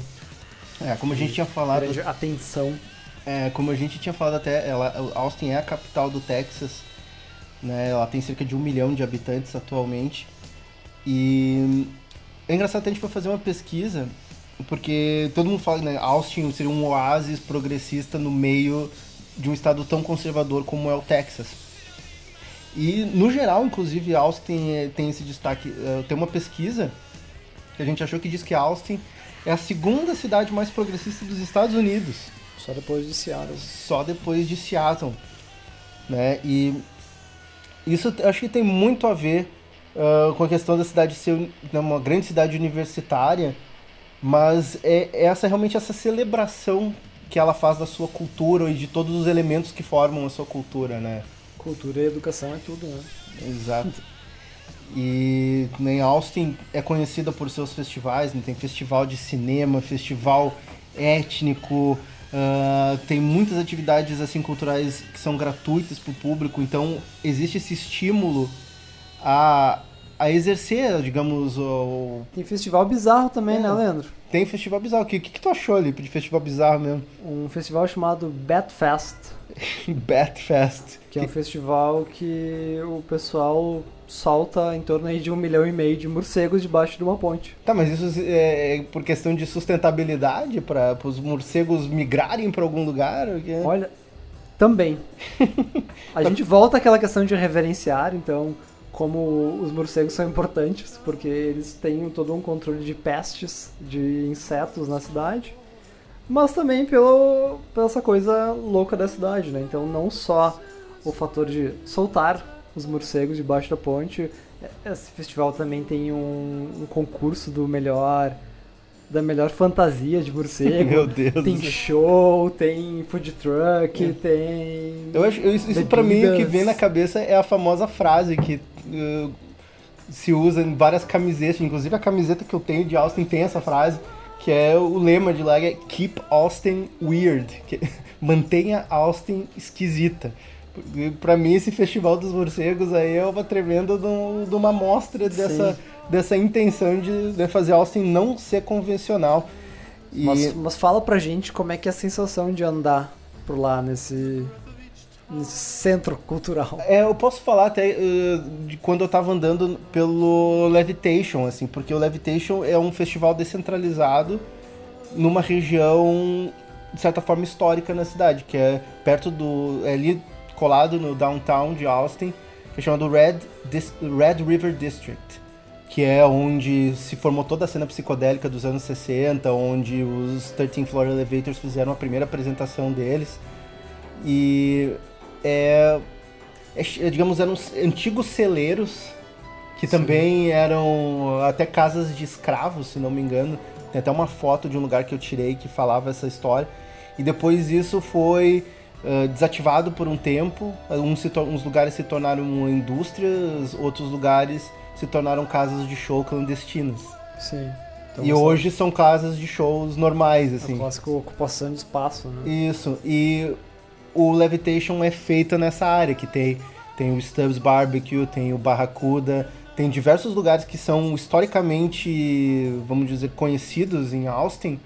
É, como a gente tinha falado, atenção. é, como a gente tinha falado até, ela, Austin é a capital do Texas, né? Ela tem cerca de um milhão de habitantes atualmente. E é engraçado até a gente foi fazer uma pesquisa, porque todo mundo fala, né? Austin seria um oásis progressista no meio de um estado tão conservador como é o Texas. E no geral, inclusive, Austin eh, tem esse destaque. Eh, Tem uma pesquisa que a gente achou que diz que Austin é a segunda cidade mais progressista dos Estados Unidos Só depois de Seattle. só depois de Seattle, né? E isso acho que tem muito a ver ah, com a questão da cidade ser né, uma grande cidade universitária, mas é, é essa realmente essa celebração que ela faz da sua cultura e de todos os elementos que formam a sua cultura, né? Cultura e educação é tudo, né? Exato. E nem Austin é conhecida por seus festivais, né? tem festival de cinema, festival étnico, ah, tem muitas atividades assim culturais que são gratuitas para o público, então existe esse estímulo a, a exercer, digamos, o... Tem festival bizarro também, É. né, Leandro? tem festival bizarro. O que, que, que tu achou ali de festival bizarro mesmo? Um festival chamado Batfest, Batfest. que é um festival que o pessoal solta em torno aí de um milhão e meio de morcegos debaixo de uma ponte. Tá, mas isso é por questão de sustentabilidade para os morcegos migrarem para algum lugar? ou quê? Olha, também. A gente volta àquela questão de reverenciar, então, como os morcegos são importantes, porque eles têm todo um controle de pestes, de insetos na cidade, mas também pelo, pela essa coisa louca da cidade, né? Então, não só o fator de soltar os morcegos debaixo da ponte, esse festival também tem um, um concurso do melhor da melhor fantasia de morcego. Meu Deus. Tem show, tem food truck, É. tem. Eu acho, isso isso pra mim o que vem na cabeça é a famosa frase que uh, se usa em várias camisetas, inclusive a camiseta que eu tenho de Austin tem essa frase, que é o lema de lá é Keep Austin Weird, que mantenha Austin esquisita. Pra mim esse festival dos morcegos aí é uma tremenda de, um- de uma amostra dessa, dessa intenção de, de fazer Austin não ser convencional. E... Mas, mas fala pra gente como é que é a sensação de andar por lá nesse, centro cultural. É, eu posso falar até uh, de quando eu tava andando pelo Levitation, assim, porque o Levitation é um festival descentralizado numa região, de certa forma, histórica na cidade, que é perto do. É ali colado no downtown de Austin, que é chamado Red, Dis- Red River District, que é onde se formou toda a cena psicodélica dos anos 60, onde os 13 Floor Elevators fizeram a primeira apresentação deles. E é, é, digamos, eram antigos celeiros que também eram até casas de escravos, se não me engano. Tem até uma foto de um lugar que eu tirei que falava essa história. E depois isso foi ah, desativado por um tempo. Uns, uns lugares se tornaram indústrias, outros lugares se tornaram casas de show clandestinas. Sim. Então, e hoje são casas de shows normais, A assim. clássica ocupação de espaço, né? Isso, e o Levitation é feito nessa área, que tem, tem o Stubbs Barbecue, tem o Barracuda, tem diversos lugares que são historicamente, vamos dizer, conhecidos em Austin.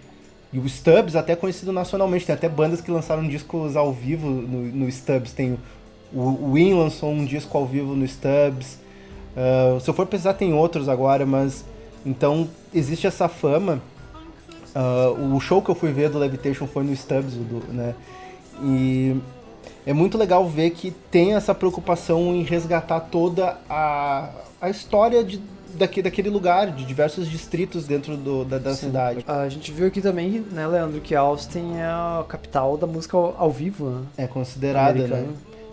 E o Stubbs até é conhecido nacionalmente, tem até bandas que lançaram discos ao vivo no, no Stubbs. Tem o, o Win lançou um disco ao vivo no Stubbs. Ah, se eu for precisar tem outros agora, mas então existe essa fama. Ah, o show que eu fui ver do Levitation foi no Stubbs, do- né? E é muito legal ver que tem essa preocupação em resgatar toda a, a história de, daque- daquele lugar, de diversos distritos dentro do- da, da cidade. A gente viu aqui também, né, Leandro, que Austin é a capital da música ao, ao vivo, né? É considerada, né?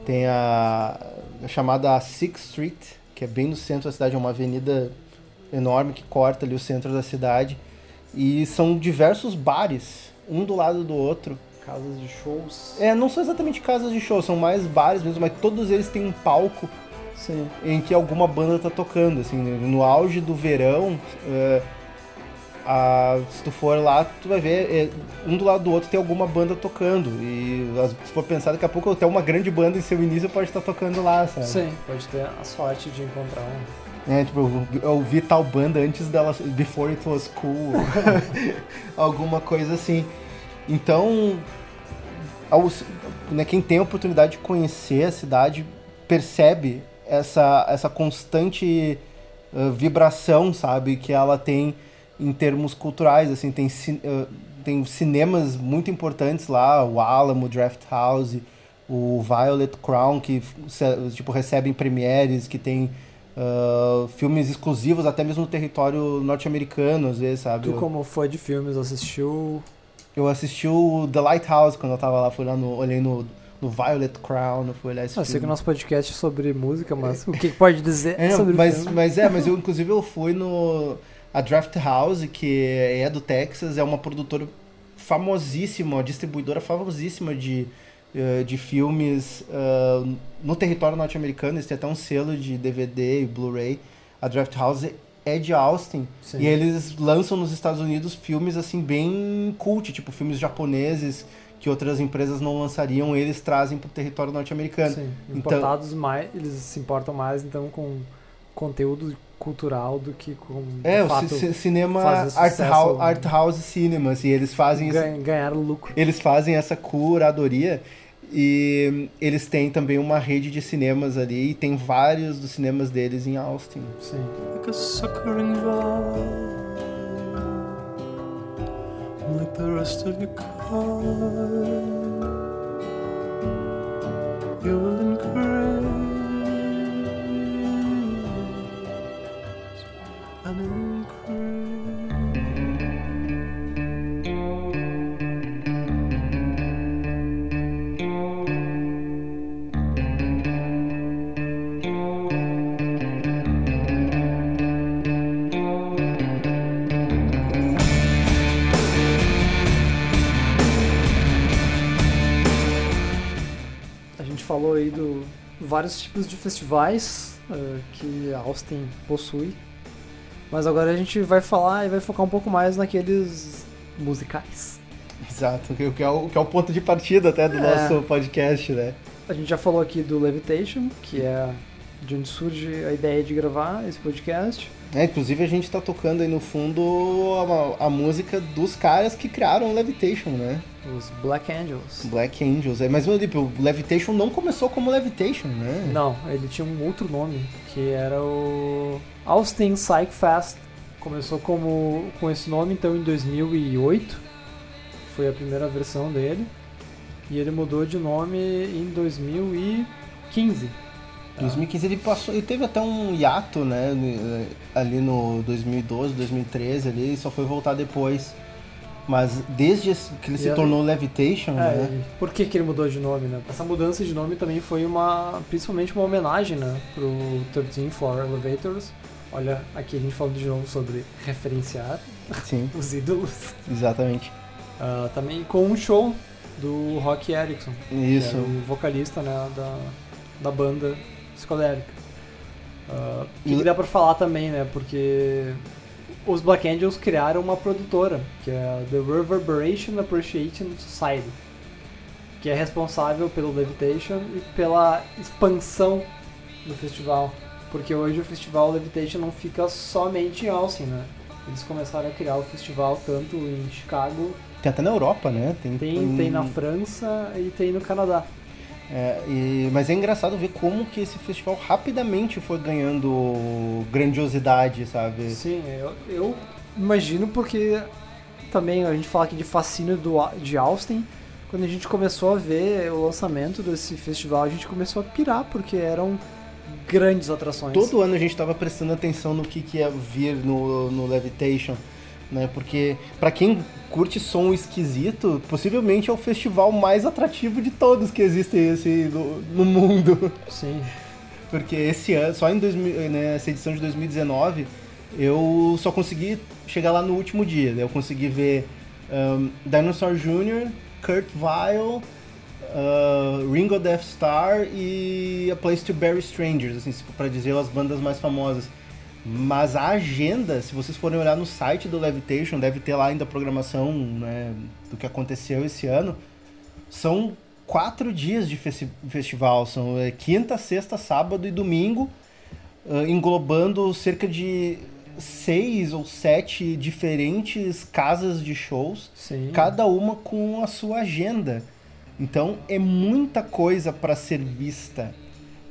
Tem a, a chamada Sixth Street, que é bem no centro da cidade, é uma avenida enorme que corta ali o centro da cidade. E são diversos bares, um do lado do outro. Casas de shows. É, não são exatamente casas de show, são mais bares mesmo, mas todos eles têm um palco Sim. em que alguma banda tá tocando, assim, no auge do verão, é, a- se tu for lá, tu vai ver, é, um do lado do outro tem alguma banda tocando, e se for pensar, daqui a pouco até uma grande banda em seu início pode estar tocando lá, sabe? Sim, pode ter a sorte de encontrar um. É, tipo, eu, ouvi tal banda antes dela, before it was cool, alguma coisa assim. Então, aos- né, quem tem a oportunidade de conhecer a cidade percebe essa, essa constante uh, vibração, sabe, que ela tem em termos culturais, assim, tem, uh, tem cinemas muito importantes lá, o Alamo, Draft House, o Violet Crown, que tipo, recebem premieres, que tem uh, filmes exclusivos até mesmo no território norte-americano, às vezes, sabe? Tu, como fã de filmes, assistiu. eu assisti o The Lighthouse quando eu tava lá, fui lá no, olhei no, no Violet Crown, eu fui olhar esse Ah, eu sei que o filme. nosso podcast é sobre música, mas o que pode dizer É, sobre o mas, filme? mas é, mas eu inclusive eu fui no a Draft House, que é do Texas, é uma produtora famosíssima, uma distribuidora famosíssima de, eh, de filmes ah, no território norte-americano, eles têm até um selo de DVD e Blu-ray. A Draft House é de Austin Sim. e eles lançam nos Estados Unidos filmes assim bem cult, tipo filmes japoneses que outras empresas não lançariam, eles trazem pro território norte-americano. Sim, Então- importados mais, eles se importam mais então com conteúdo cultural do que com É, o cinema art house, art house cinema, assim, eles fazem esse- ganhar, lucro. eles fazem essa curadoria E eles têm também uma rede de cinemas ali, e tem vários dos cinemas deles em Austin. Sim. like a like the rest of your car. You will A gente falou aí do vários tipos de festivais eh, que Austin possui. Mas agora a gente vai falar e vai focar um pouco mais naqueles musicais. Exato, que é o, que é o ponto de partida até do É. nosso podcast, né? A gente já falou aqui do Levitation, que é de onde surge a ideia de gravar esse podcast. É, inclusive a gente tá tocando aí no fundo a, a música dos caras que criaram o Levitation, né? Os Black Angels. Black Angels. É, mas tipo, o Levitation não começou como Levitation, né? Não, ele tinha um outro nome, que era o Austin Psych Fest. Começou como, com esse nome, então, em 2008. Foi a primeira versão dele. E ele mudou de nome em 2015. 2015 ele passou, ele teve até um hiato, né, ali no 2012, 2013 ali, e só foi voltar depois. Mas desde que ele se E tornou Levitation, É, né? e por que, que ele mudou de nome, né? Essa mudança de nome também foi uma, principalmente uma homenagem, né, pro 13 Floor Elevators. Olha, aqui a gente falando de novo sobre referenciar Sim, os ídolos. exatamente. Ah, também com um show do Rock Erickson, Isso. o vocalista né, da, da banda psicodélica. Ah, E- que dá pra falar também, né? Porque os Black Angels criaram uma produtora, que é The Reverberation Appreciation Society, que é responsável pelo Levitation e pela expansão do festival. Porque hoje o festival Levitation não fica somente em Austin, né? Eles começaram a criar o festival tanto em Chicago Tem até na Europa, né? Tem, tem, tem na França e tem no Canadá. É, e- mas é engraçado ver como que esse festival rapidamente foi ganhando grandiosidade, sabe? Sim, eu, eu imagino porque também a gente fala aqui de fascínio do, de Austin. Quando a gente começou a ver o lançamento desse festival, a gente começou a pirar, porque eram grandes atrações. Todo ano a gente tava prestando atenção no que, que ia vir no, no Levitation, né? Porque pra quem curte som esquisito, possivelmente é o festival mais atrativo de todos que existem assim, no, no mundo. Sim. Porque esse ano, só em 2000, né, essa edição de 2019, eu só consegui chegar lá no último dia. né? Eu consegui ver um, Dinosaur Jr., Kurt Vile, uh, Ringo Death Star e A Place to Bury Strangers, assim, para dizer as bandas mais famosas. Mas a agenda, se vocês forem olhar no site do Levitation, deve ter lá ainda a programação né, do que aconteceu esse ano. São quatro dias de festi- festival, são é, quinta, sexta, sábado e domingo, ah, englobando cerca de seis ou sete diferentes casas de shows, Sim. cada uma com a sua agenda. Então é muita coisa para ser vista.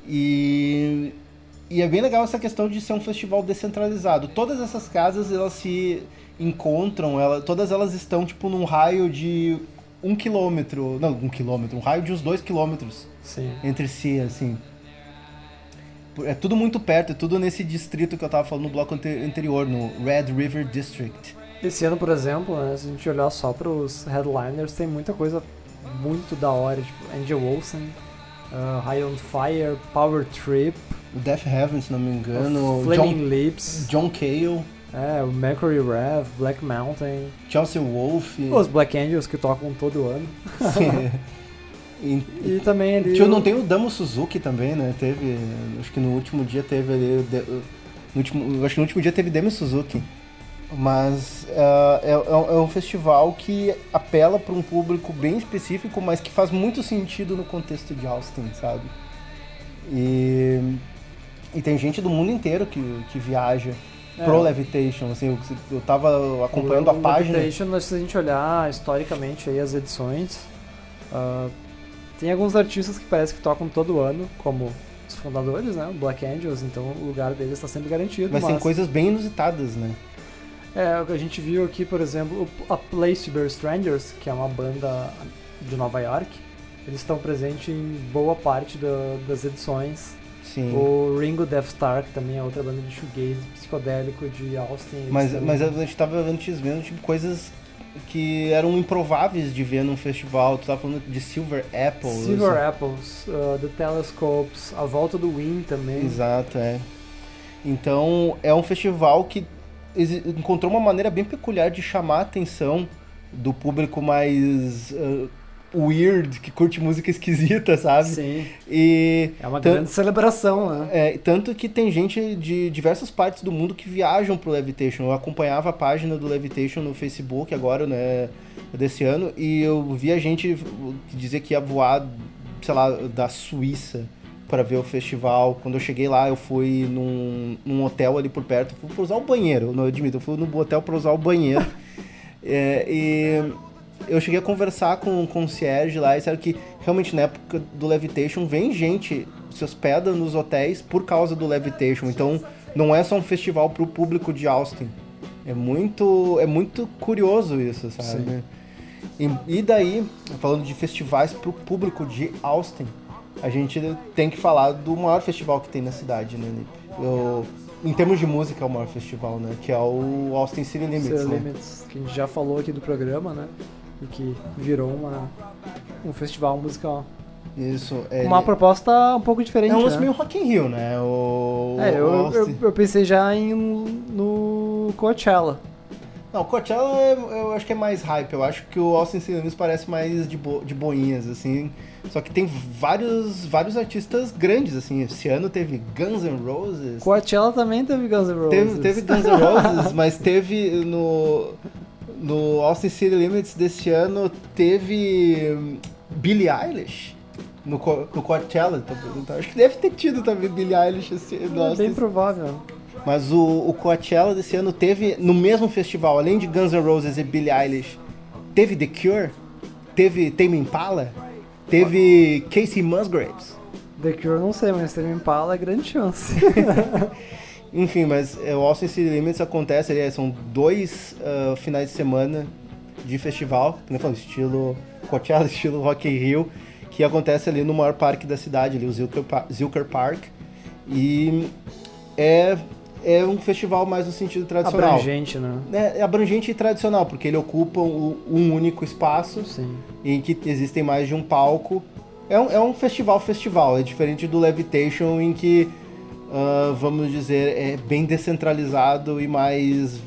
E, e é bem legal essa questão de ser um festival descentralizado. Todas essas casas elas se encontram, ela, todas elas estão tipo num raio de um quilômetro, não, um quilômetro, um raio de uns dois quilômetros Sim. entre si, assim. É tudo muito perto, é tudo nesse distrito que eu tava falando no bloco ante- anterior, no Red River District. Esse ano, por exemplo, né, se a gente olhar só para os headliners, tem muita coisa muito da hora, tipo Angel Olsen, uh, High on Fire, Power Trip, Death Heaven, se não me engano, Flaming John, Lips, John Cale, é, o Mercury Rev, Black Mountain, Chelsea Wolf. os Black Angels que tocam todo ano. e, E também ali. Tio, não tem o Damo Suzuki também, né? Teve. Acho que no último dia teve ali. No último, acho que no último dia teve Demo Suzuki. Mas ah, é, é um- é um festival que apela para um público bem específico, mas que faz muito sentido no contexto de Austin, sabe? E, e tem gente do mundo inteiro que, que viaja É. pro Levitation. Assim, eu, eu tava acompanhando a o página. Levitation, se a gente olhar historicamente aí as edições, ah, Tem alguns artistas que parece que tocam todo ano, como os fundadores, né? O Black Angels, então o lugar deles está sempre garantido. Mas tem coisas bem inusitadas, né? É, o que a gente viu aqui, por exemplo, o- a Place to Be Strangers, que é uma banda de Nova York, eles estão presentes em boa parte da- das edições. Sim. O Ringo Death Star, que também é outra banda de shoegaze psicodélico de Austin. Mas, também- mas a gente tava antes vendo tipo, coisas que eram improváveis de ver num festival. Tu tava falando de Silver Apple. Silver. Apples, uh, The Telescopes, a volta do Win também. Exato, é. Então é um festival que encontrou uma maneira bem peculiar de chamar a atenção do público mais uh, weird, que curte música esquisita, sabe? Sim, E é uma grande celebração, né? É, tanto que tem gente de diversas partes do mundo que viajam pro Levitation. Eu acompanhava a página do Levitation no Facebook agora, né, desse ano, e eu via gente dizer que ia voar, sei lá, da Suíça para ver o festival. Quando eu cheguei lá, eu fui num, num hotel ali por perto, fui pra usar o banheiro, eu não admito, eu fui no hotel para usar o banheiro. É, e eu cheguei a conversar com o concierge lá e disseram que realmente na época do Levitation vem gente se hospeda nos hotéis por causa do Levitation. Então não é só um festival pro público de Austin. É muito, é muito curioso isso, sabe? E, e daí, falando de festivais pro público de Austin, a gente tem que falar do maior festival que tem na cidade, né? Eu- em termos de música, é o maior festival, né? Que é o Austin City Limits. City né? Limits, que a gente já falou aqui do programa, né? E que virou uma, um festival musical. Isso. É, Uma proposta um pouco diferente, é um lance né? meio Rock in Rio, né? O, É, eu, eu, eu pensei já em no Coachella. Não, Coachella é- eu acho que é mais hype. Eu acho que o Austin Limits parece mais de, bo de boinhas, assim. Só que tem vários, vários artistas grandes, assim. Esse ano teve Guns N' Roses. Coachella também teve Guns N' Roses. Teve, teve Guns N' Roses, mas teve no, no Austin City Limits desse ano, teve hum, Billie Eilish. No, Co- no Coachella, tá perguntando. Acho que deve ter tido também Billie Eilish esse no É Austin bem provável. mas o, o Coachella desse ano teve, no mesmo festival, além de Guns N' Roses e Billie Eilish, teve The Cure, teve Tame Impala, teve Casey Musgraves. The Cure não sei, mas Tame Impala é grande chance. Enfim, mas é, o Austin City Limits acontece, ali, são dois ah, finais de semana de festival, eu falei, estilo Coachella, estilo Rock in Rio, que acontece ali no maior parque da cidade, ali, o Zilker, Zilker Park. E é, é um festival mais no sentido tradicional. Abrangente, né? É, é abrangente e tradicional, porque ele ocupa um, um único espaço Sim. em que existem mais de um palco. É um, é um festival festival, é diferente do Levitation em que, ah, vamos dizer, é bem descentralizado e mais...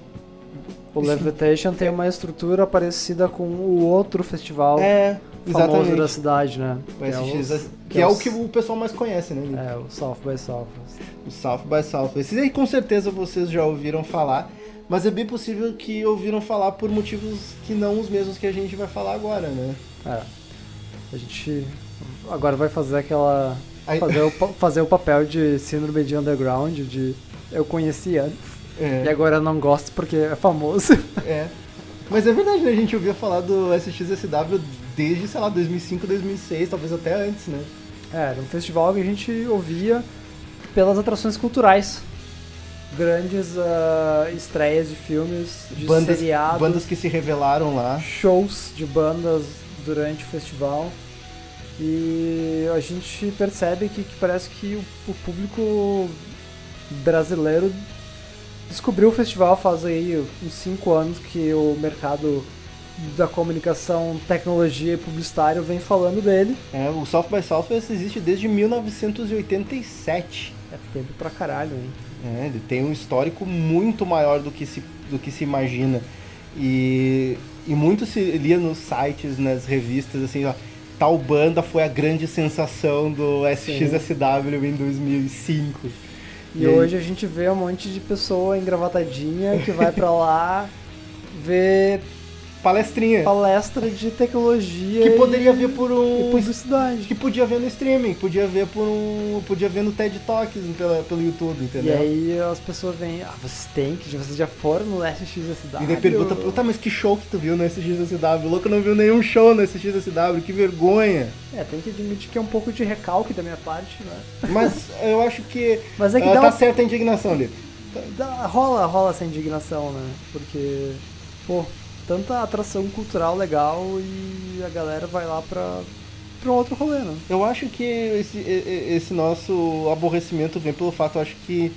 O Levitation tem uma estrutura parecida com o outro festival É, famoso exatamente. da cidade, né? O SX, os- que é os- o que o pessoal mais conhece, né? Nick? É, o South by Southwest. O South by Southwest. Esses aí com certeza vocês já ouviram falar, mas é bem possível que ouviram falar por motivos que não os mesmos que a gente vai falar agora, né? É. A gente agora vai fazer aquela. Aí- Fazer o, fazer o papel de síndrome de underground, de eu conheci antes É. e agora não gosto porque é famoso. É. Mas é verdade, né? A gente ouvia falar do SXSW desde, sei lá, 2005, 2006, talvez até antes, né? É, era um festival que a gente ouvia pelas atrações culturais. Grandes ah, estreias de filmes, de bandas, seriados, bandas que se revelaram lá. shows de bandas durante o festival. E a gente percebe que, que parece que o, o público brasileiro descobriu o festival faz aí uns 5 anos que o mercado da comunicação, tecnologia e publicitário vem falando dele. É, o South by Southwest existe desde 1987. É tempo pra caralho, hein? É, ele tem um histórico muito maior do que se, do que se imagina. E, e muito se lia nos sites, nas revistas, assim, ó, tal banda foi a grande sensação do SXSW em 2005. E, E aí? hoje a gente vê um monte de pessoa engravatadinha que vai pra lá ver palestrinha. palestra de tecnologia Que poderia e, ver por e um. publicidade. Que podia ver no streaming, podia ver por um. Podia ver no TED Talks pela, pelo YouTube, E entendeu? aí as pessoas vêm, ah, vocês têm que, vocês já foram no SXSW. E daí pergunta, tá, mas que show que tu viu no SXSW? O louco não viu nenhum show no SXSW, que vergonha. É, tem que admitir que é um pouco de recalque da minha parte, né? Mas eu acho que. Mas é que ah, dá tá uma- certa a indignação ali. Dá- rola, rola essa indignação, né? Porque, pô, tanta atração cultural legal e a galera vai lá pra, pra um outro rolê, né? Eu acho que esse, esse nosso aborrecimento vem pelo fato, eu acho que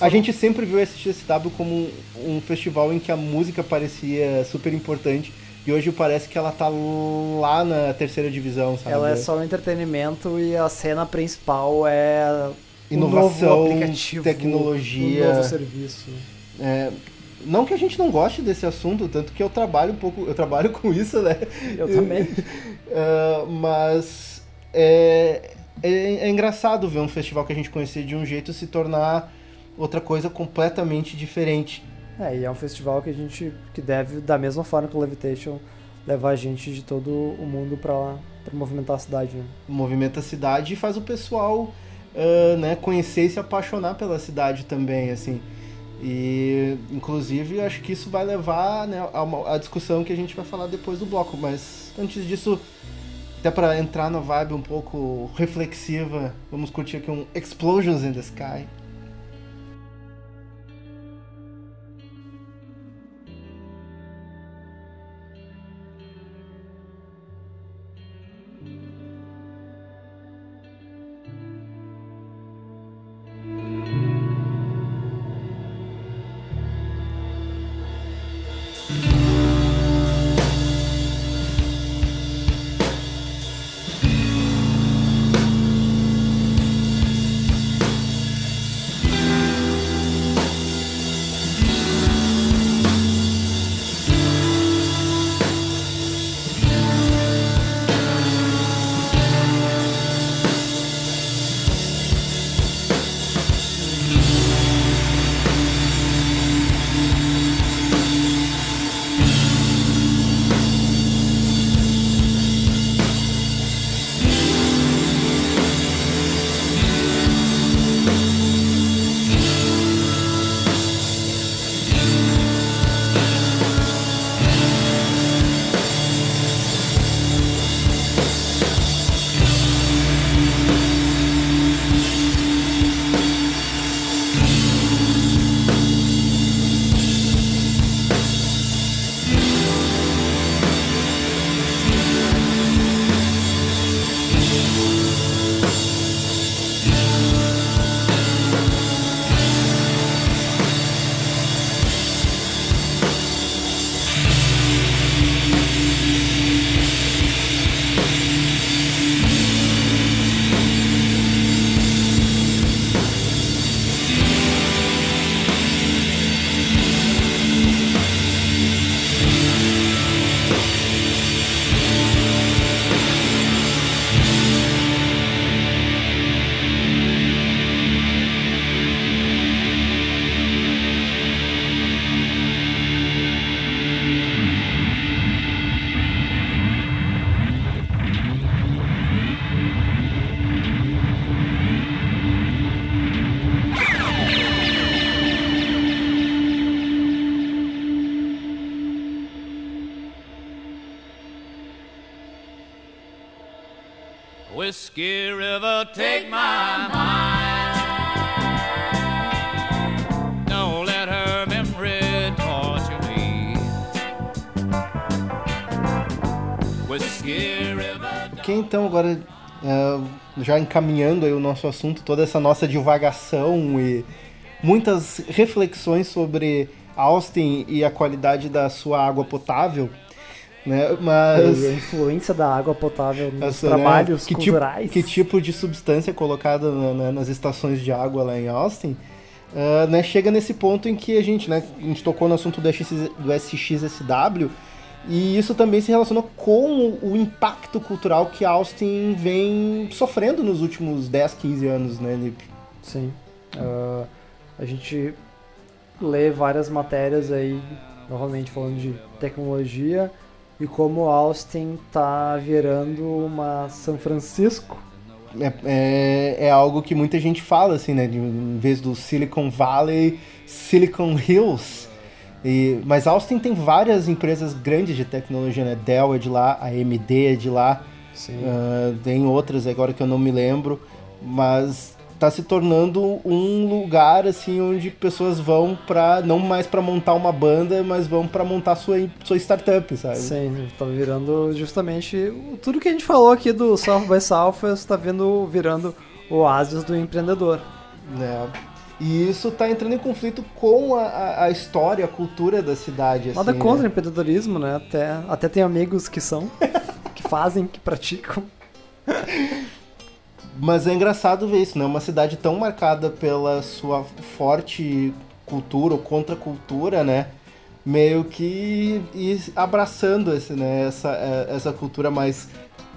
a gente sempre viu esse SXSW como um, um festival em que a música parecia super importante e hoje parece que ela tá lá na terceira divisão, sabe? Ela é só um entretenimento e a cena principal é Inovação, novo aplicativo, tecnologia. o novo serviço. É, não que a gente não goste desse assunto, tanto que eu trabalho um pouco, eu trabalho com isso, né? Eu também. Ah, mas é, é, é engraçado ver um festival que a gente conhecia de um jeito se tornar outra coisa completamente diferente. É, e é um festival que a gente que deve, da mesma forma que o Levitation, levar gente de todo o mundo pra, pra movimentar a cidade, né? Movimenta a cidade e faz o pessoal ah, né, conhecer e se apaixonar pela cidade também, assim. E, inclusive, acho que isso vai levar né, a, uma- a discussão que a gente vai falar depois do bloco. Mas, antes disso, até para entrar na vibe um pouco reflexiva, vamos curtir aqui um Explosions in the Sky. Agora é, já encaminhando aí o nosso assunto, toda essa nossa divagação e muitas reflexões sobre Austin e a qualidade da sua água potável, né? Mas E a influência da água potável nos essa, né, trabalhos que tipo, culturais. que tipo de substância é colocada na- na- nas estações de água lá em Austin, ah, né, chega nesse ponto em que a gente, né, a gente tocou no assunto do, SX, do SXSW e isso também se relaciona com o, impacto cultural que Austin vem sofrendo nos últimos 10, 15 anos, né? Sim. Ah, a gente lê várias matérias aí novamente falando de tecnologia e como Austin tá virando uma São Francisco. É, é, é algo que muita gente fala, assim, né? De, em vez do Silicon Valley, Silicon Hills. E, mas Austin tem várias empresas grandes de tecnologia, né? Dell é de lá, a AMD é de lá, ah, tem outras agora que eu não me lembro, mas tá se tornando um lugar assim onde pessoas vão para não mais para montar uma banda, mas vão para montar sua sua startup, sabe? Sim, tá virando justamente tudo que a gente falou aqui do South by Southwest tá vendo, virando o oásis do empreendedor. né? E isso tá entrando em conflito com a, a, história, a cultura da cidade. Nada assim, contra o né? empreendedorismo, né? Até, até tem amigos que são, que fazem, que praticam. Mas é engraçado ver isso, né? Uma cidade tão marcada pela sua forte cultura ou contracultura, né? Meio que ir abraçando esse, né? essa, eh, essa cultura mais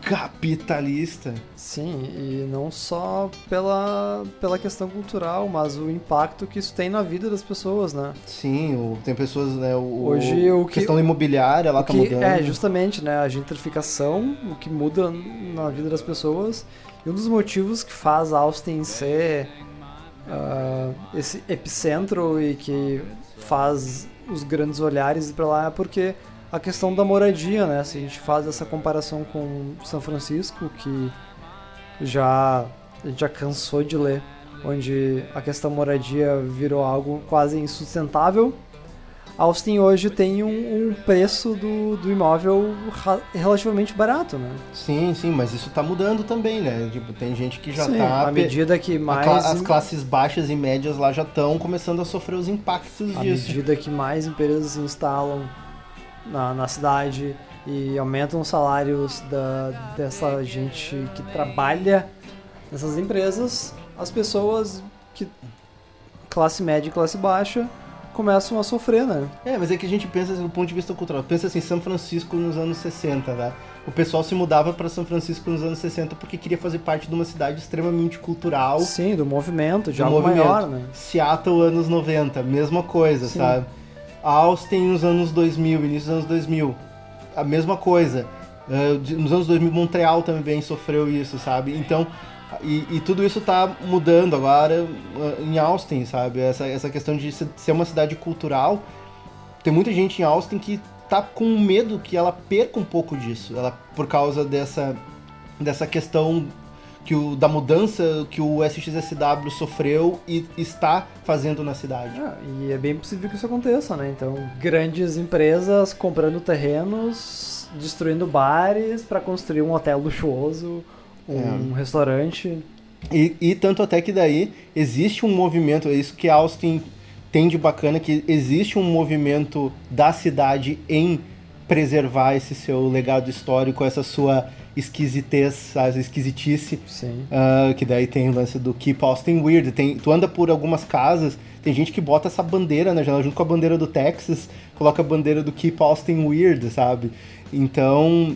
capitalista. Sim, e não só pela, pela questão cultural, mas o impacto que isso tem na vida das pessoas, né? Sim, o- tem pessoas, né? O, Hoje, o que- questão imobiliária, O tá que mudando. é justamente né, a gentrificação, o que muda na vida das pessoas. E um dos motivos que faz Austin ser ah, esse epicentro e que faz os grandes olhares para lá é porque a questão da moradia, né? Se a gente faz essa comparação com São Francisco, que já a gente já cansou de ler, onde a questão moradia virou algo quase insustentável. Austin hoje tem um, um preço do, do imóvel relativamente barato, né? Sim, sim, mas isso tá mudando também, né? Tipo, tem gente que já Sim, tá. à medida que mais as classes baixas e médias lá já estão começando a sofrer os impactos à disso. medida que mais empresas se instalam na, na cidade e aumentam os salários da, dessa gente que trabalha nessas empresas, as pessoas que classe média e classe baixa começam a sofrer, né? É, mas é que a gente pensa assim, do ponto de vista cultural. Pensa assim, São Francisco nos anos 60, né? O pessoal se mudava para São Francisco nos anos 60 porque queria fazer parte de uma cidade extremamente cultural. Sim, do movimento, de do algo movimento. maior, né? Seattle anos 90, mesma coisa, Sim. sabe? Austin nos anos 2000, início dos anos 2000, a mesma coisa. De- nos anos 2000, Montreal também sofreu isso, sabe? Então, e, e tudo isso tá mudando agora eh, em Austin, sabe? Essa, essa questão de se- ser uma cidade cultural. Tem muita gente em Austin que tá com medo que ela perca um pouco disso, ela, por causa dessa, dessa questão que o, da mudança que o SXSW sofreu e está fazendo na cidade. Ah, e é bem possível que isso aconteça, né? Então, grandes empresas comprando terrenos, destruindo bares para construir um hotel luxuoso, um restaurante. E, e tanto até que daí existe um movimento, é isso que Austin tem de bacana, que existe um movimento da cidade em preservar esse seu legado histórico, essa sua esquisitez, essa esquisitice. Sim. Ah, que daí tem o lance do Keep Austin Weird. Tem, tu anda por algumas casas, tem gente que bota essa bandeira na janela, junto com a bandeira do Texas, coloca a bandeira do Keep Austin Weird, sabe? Então,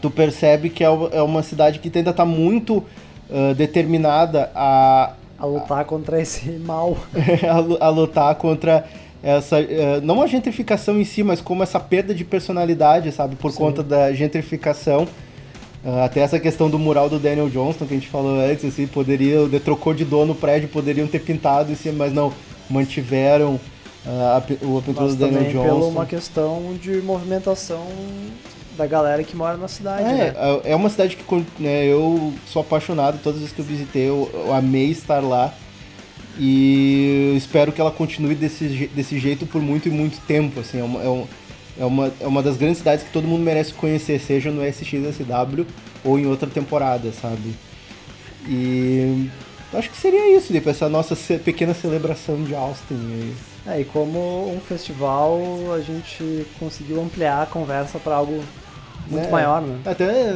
tu percebe que é uma- é uma cidade que ainda tá muito ah, determinada a, A lutar contra esse mal. a, a lutar contra essa eh, não a gentrificação em si, mas como essa perda de personalidade, sabe, por Sim. conta da gentrificação. Ah, até essa questão do mural do Daniel Johnston que a gente falou antes, assim, poderia, de- trocou de dono o prédio, poderiam ter pintado cima, mas não, mantiveram ah, a, o- pintura do Daniel também pela Johnston. uma questão de movimentação da galera que mora na cidade, né? É, é uma cidade que né, eu sou apaixonado, todas as vezes que eu visitei, eu, eu amei estar lá. E espero que ela continue desse, desse jeito por muito e muito tempo. Assim, é, uma, é, um- é, uma, é uma das grandes cidades que todo mundo merece conhecer, seja no SXSW ou em outra temporada, sabe? E acho que seria isso, depois essa nossa pequena celebração de Austin. E- É, e como um festival, a gente conseguiu ampliar a conversa para algo muito É. maior, né? Até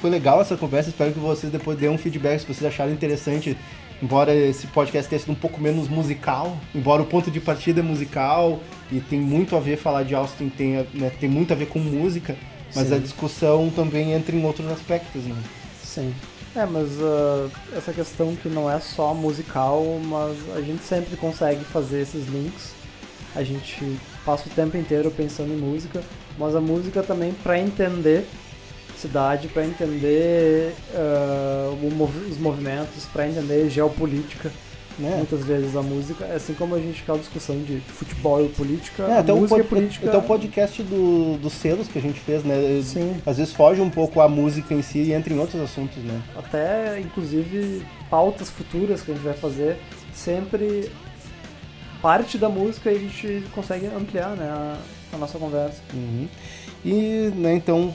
foi legal essa conversa, espero que vocês depois dêem um feedback se vocês acharam interessante. Embora esse podcast tenha sido um pouco menos musical, embora o ponto de partida é musical e tem muito a ver falar de Austin, tem, né, tem muito a ver com música, mas Sim. a discussão também entra em outros aspectos, né? Sim. É, mas ah, essa questão que não é só musical, mas a gente sempre consegue fazer esses links. A gente passa o tempo inteiro pensando em música, mas a música também para entender cidade, para entender ah, o mov- os movimentos, para entender geopolítica. Né? Muitas vezes a música, é assim como a gente aquela discussão de futebol e política, É, até, o música pod- e política. até o podcast do, dos selos que a gente fez, né? Sim. Às vezes foge um pouco a música em si e entra em outros assuntos, né? até inclusive pautas futuras que a gente vai fazer, sempre parte da música e a gente consegue ampliar né, a, a nossa conversa. Uhum. E, né, então,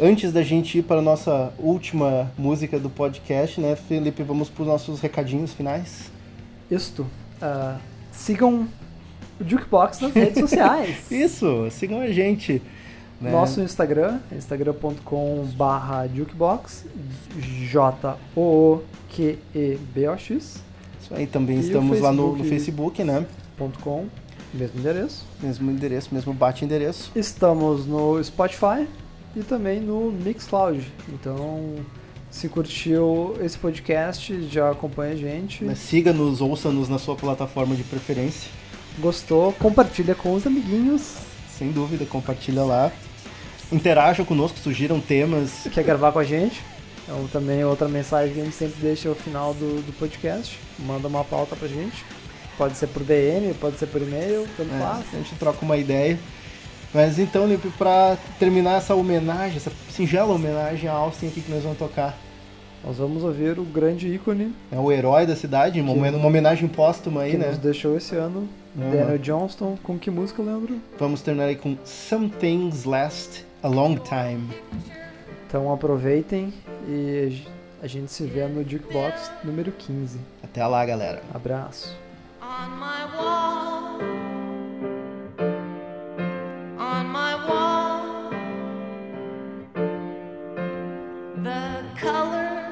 antes da gente ir para a nossa última música do podcast, né, Felipe, vamos para os nossos recadinhos finais. Isto, ah, sigam o Jukebox nas redes sociais. Isso, sigam a gente. Né? Nosso Instagram, instagram.com barra jukebox, J-O-O-Q-E-B-O-X, Isso aí, também E estamos lá no, no Facebook? Facebook, né? com, mesmo endereço. Mesmo endereço, mesmo bate-endereço. Estamos no Spotify e também no Mixcloud. Então, se curtiu esse podcast, já acompanha a gente. Siga-nos, ouça-nos na sua plataforma de preferência. Gostou? Compartilha com os amiguinhos. Sem dúvida, compartilha lá. Interaja conosco, sugiram temas. Quer gravar com a gente? Então, também outra mensagem que a gente sempre deixa ao final do, do podcast. Manda uma pauta pra gente. Pode ser por DM, pode ser por e-mail, tanto É, faz. a gente troca uma ideia. Mas então, Lipe, pra terminar essa homenagem, essa singela homenagem a Austin, o que, que nós vamos tocar? Nós vamos ouvir o grande ícone É o herói da cidade, uma, Que- uma homenagem póstuma aí, que né? nos deixou esse ano, Uhum. Daniel Johnston. Com que música, Leandro? Vamos terminar aí com Some Things Last a Long Time. Então aproveitem e a gente se vê no Jukebox número 15. Até lá, galera. Abraço. on my wall. The color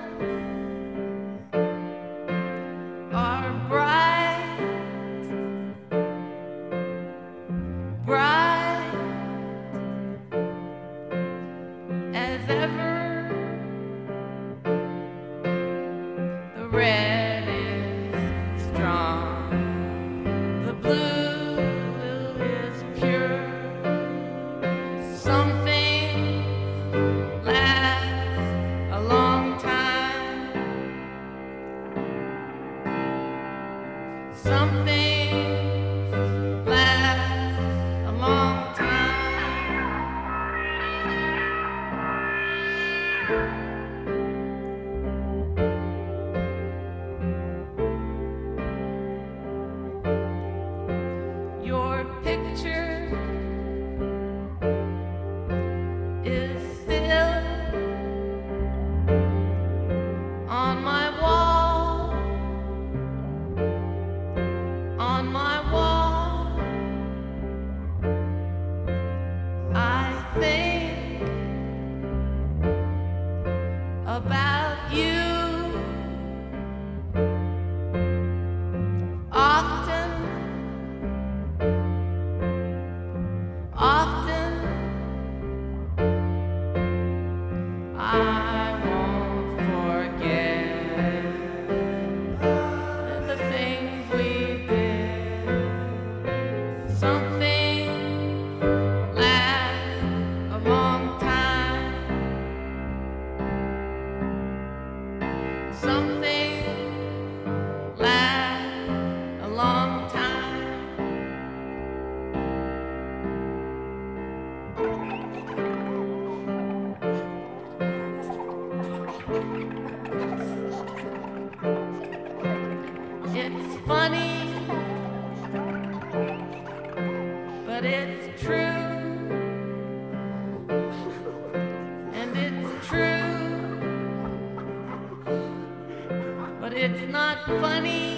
it's not funny.